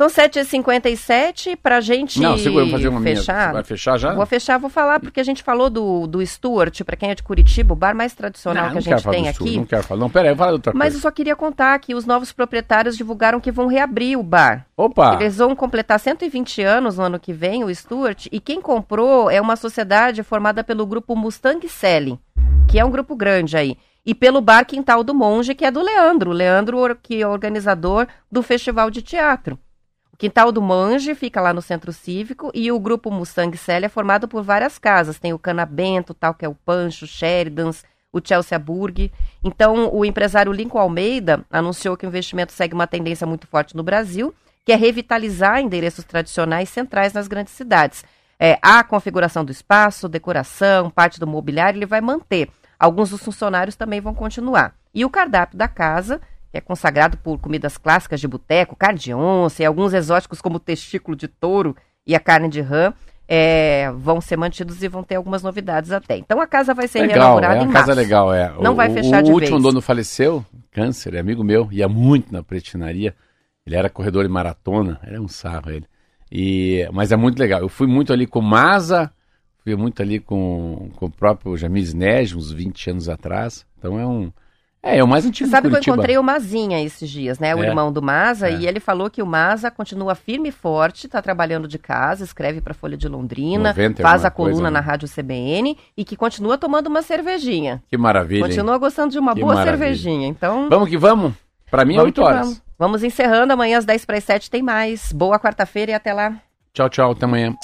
São 7h57 pra gente Não, segura, vamos fazer uma minha. fechar. Você vai fechar já? Vou fechar, vou falar, porque a gente falou do, do Stuart, pra quem é de Curitiba, o bar mais tradicional não, que a não gente tem do Sul, aqui. Não quero falar. Não, pera aí, fala outra Mas eu coisa. só queria contar que os novos proprietários divulgaram que vão reabrir o bar. Opa! Eles vão completar 120 anos no ano que vem, o Stuart, e quem comprou é uma sociedade formada pelo grupo Mustang Selling, que é um grupo grande aí, e pelo bar Quintal do Monge, que é do Leandro, o Leandro que é organizador do Festival de Teatro. Quintal do Monge fica lá no Centro Cívico e o grupo Mustang Selling é formado por várias casas, tem o Canabento, tal que é o Pancho, Sheridans, o Chelsea Burg. Então, o empresário Lincoln Almeida anunciou que o investimento segue uma tendência muito forte no Brasil, que é revitalizar endereços tradicionais centrais nas grandes cidades. É, a configuração do espaço, decoração, parte do mobiliário, ele vai manter. Alguns dos funcionários também vão continuar. E o cardápio da casa, que é consagrado por comidas clássicas de boteco, carne de onça e alguns exóticos como o testículo de touro e a carne de rã, é, vão ser mantidos e vão ter algumas novidades até. Então a casa vai ser Legal, reelaborada é em casa março. legal, é. Não o, vai o- fechar o de último vez. dono faleceu, câncer, é amigo meu, ia muito na pretinaria. Ele era corredor de maratona, era um sarro ele. E, mas é muito legal. Eu fui muito ali com o Maza, fui muito ali com, com o próprio Jamis Nege, uns 20 anos atrás. Então é um. É, é o mais antigo Você sabe que eu encontrei o Mazinha esses dias, né? O É. irmão do Maza, É. e ele falou que o Maza continua firme e forte, tá trabalhando de casa, escreve pra Folha de Londrina, 90 faz a alguma coisa, coluna né? na Rádio CBN e que continua tomando uma cervejinha. Que maravilha. hein? Continua gostando de uma Que boa maravilha. cervejinha. Então, Vamos que vamos. Pra mim é vamos 8 que horas. vamos. Vamos encerrando, amanhã às 10 para as 7 tem mais. Boa quarta-feira e até lá. Tchau, tchau. Até amanhã.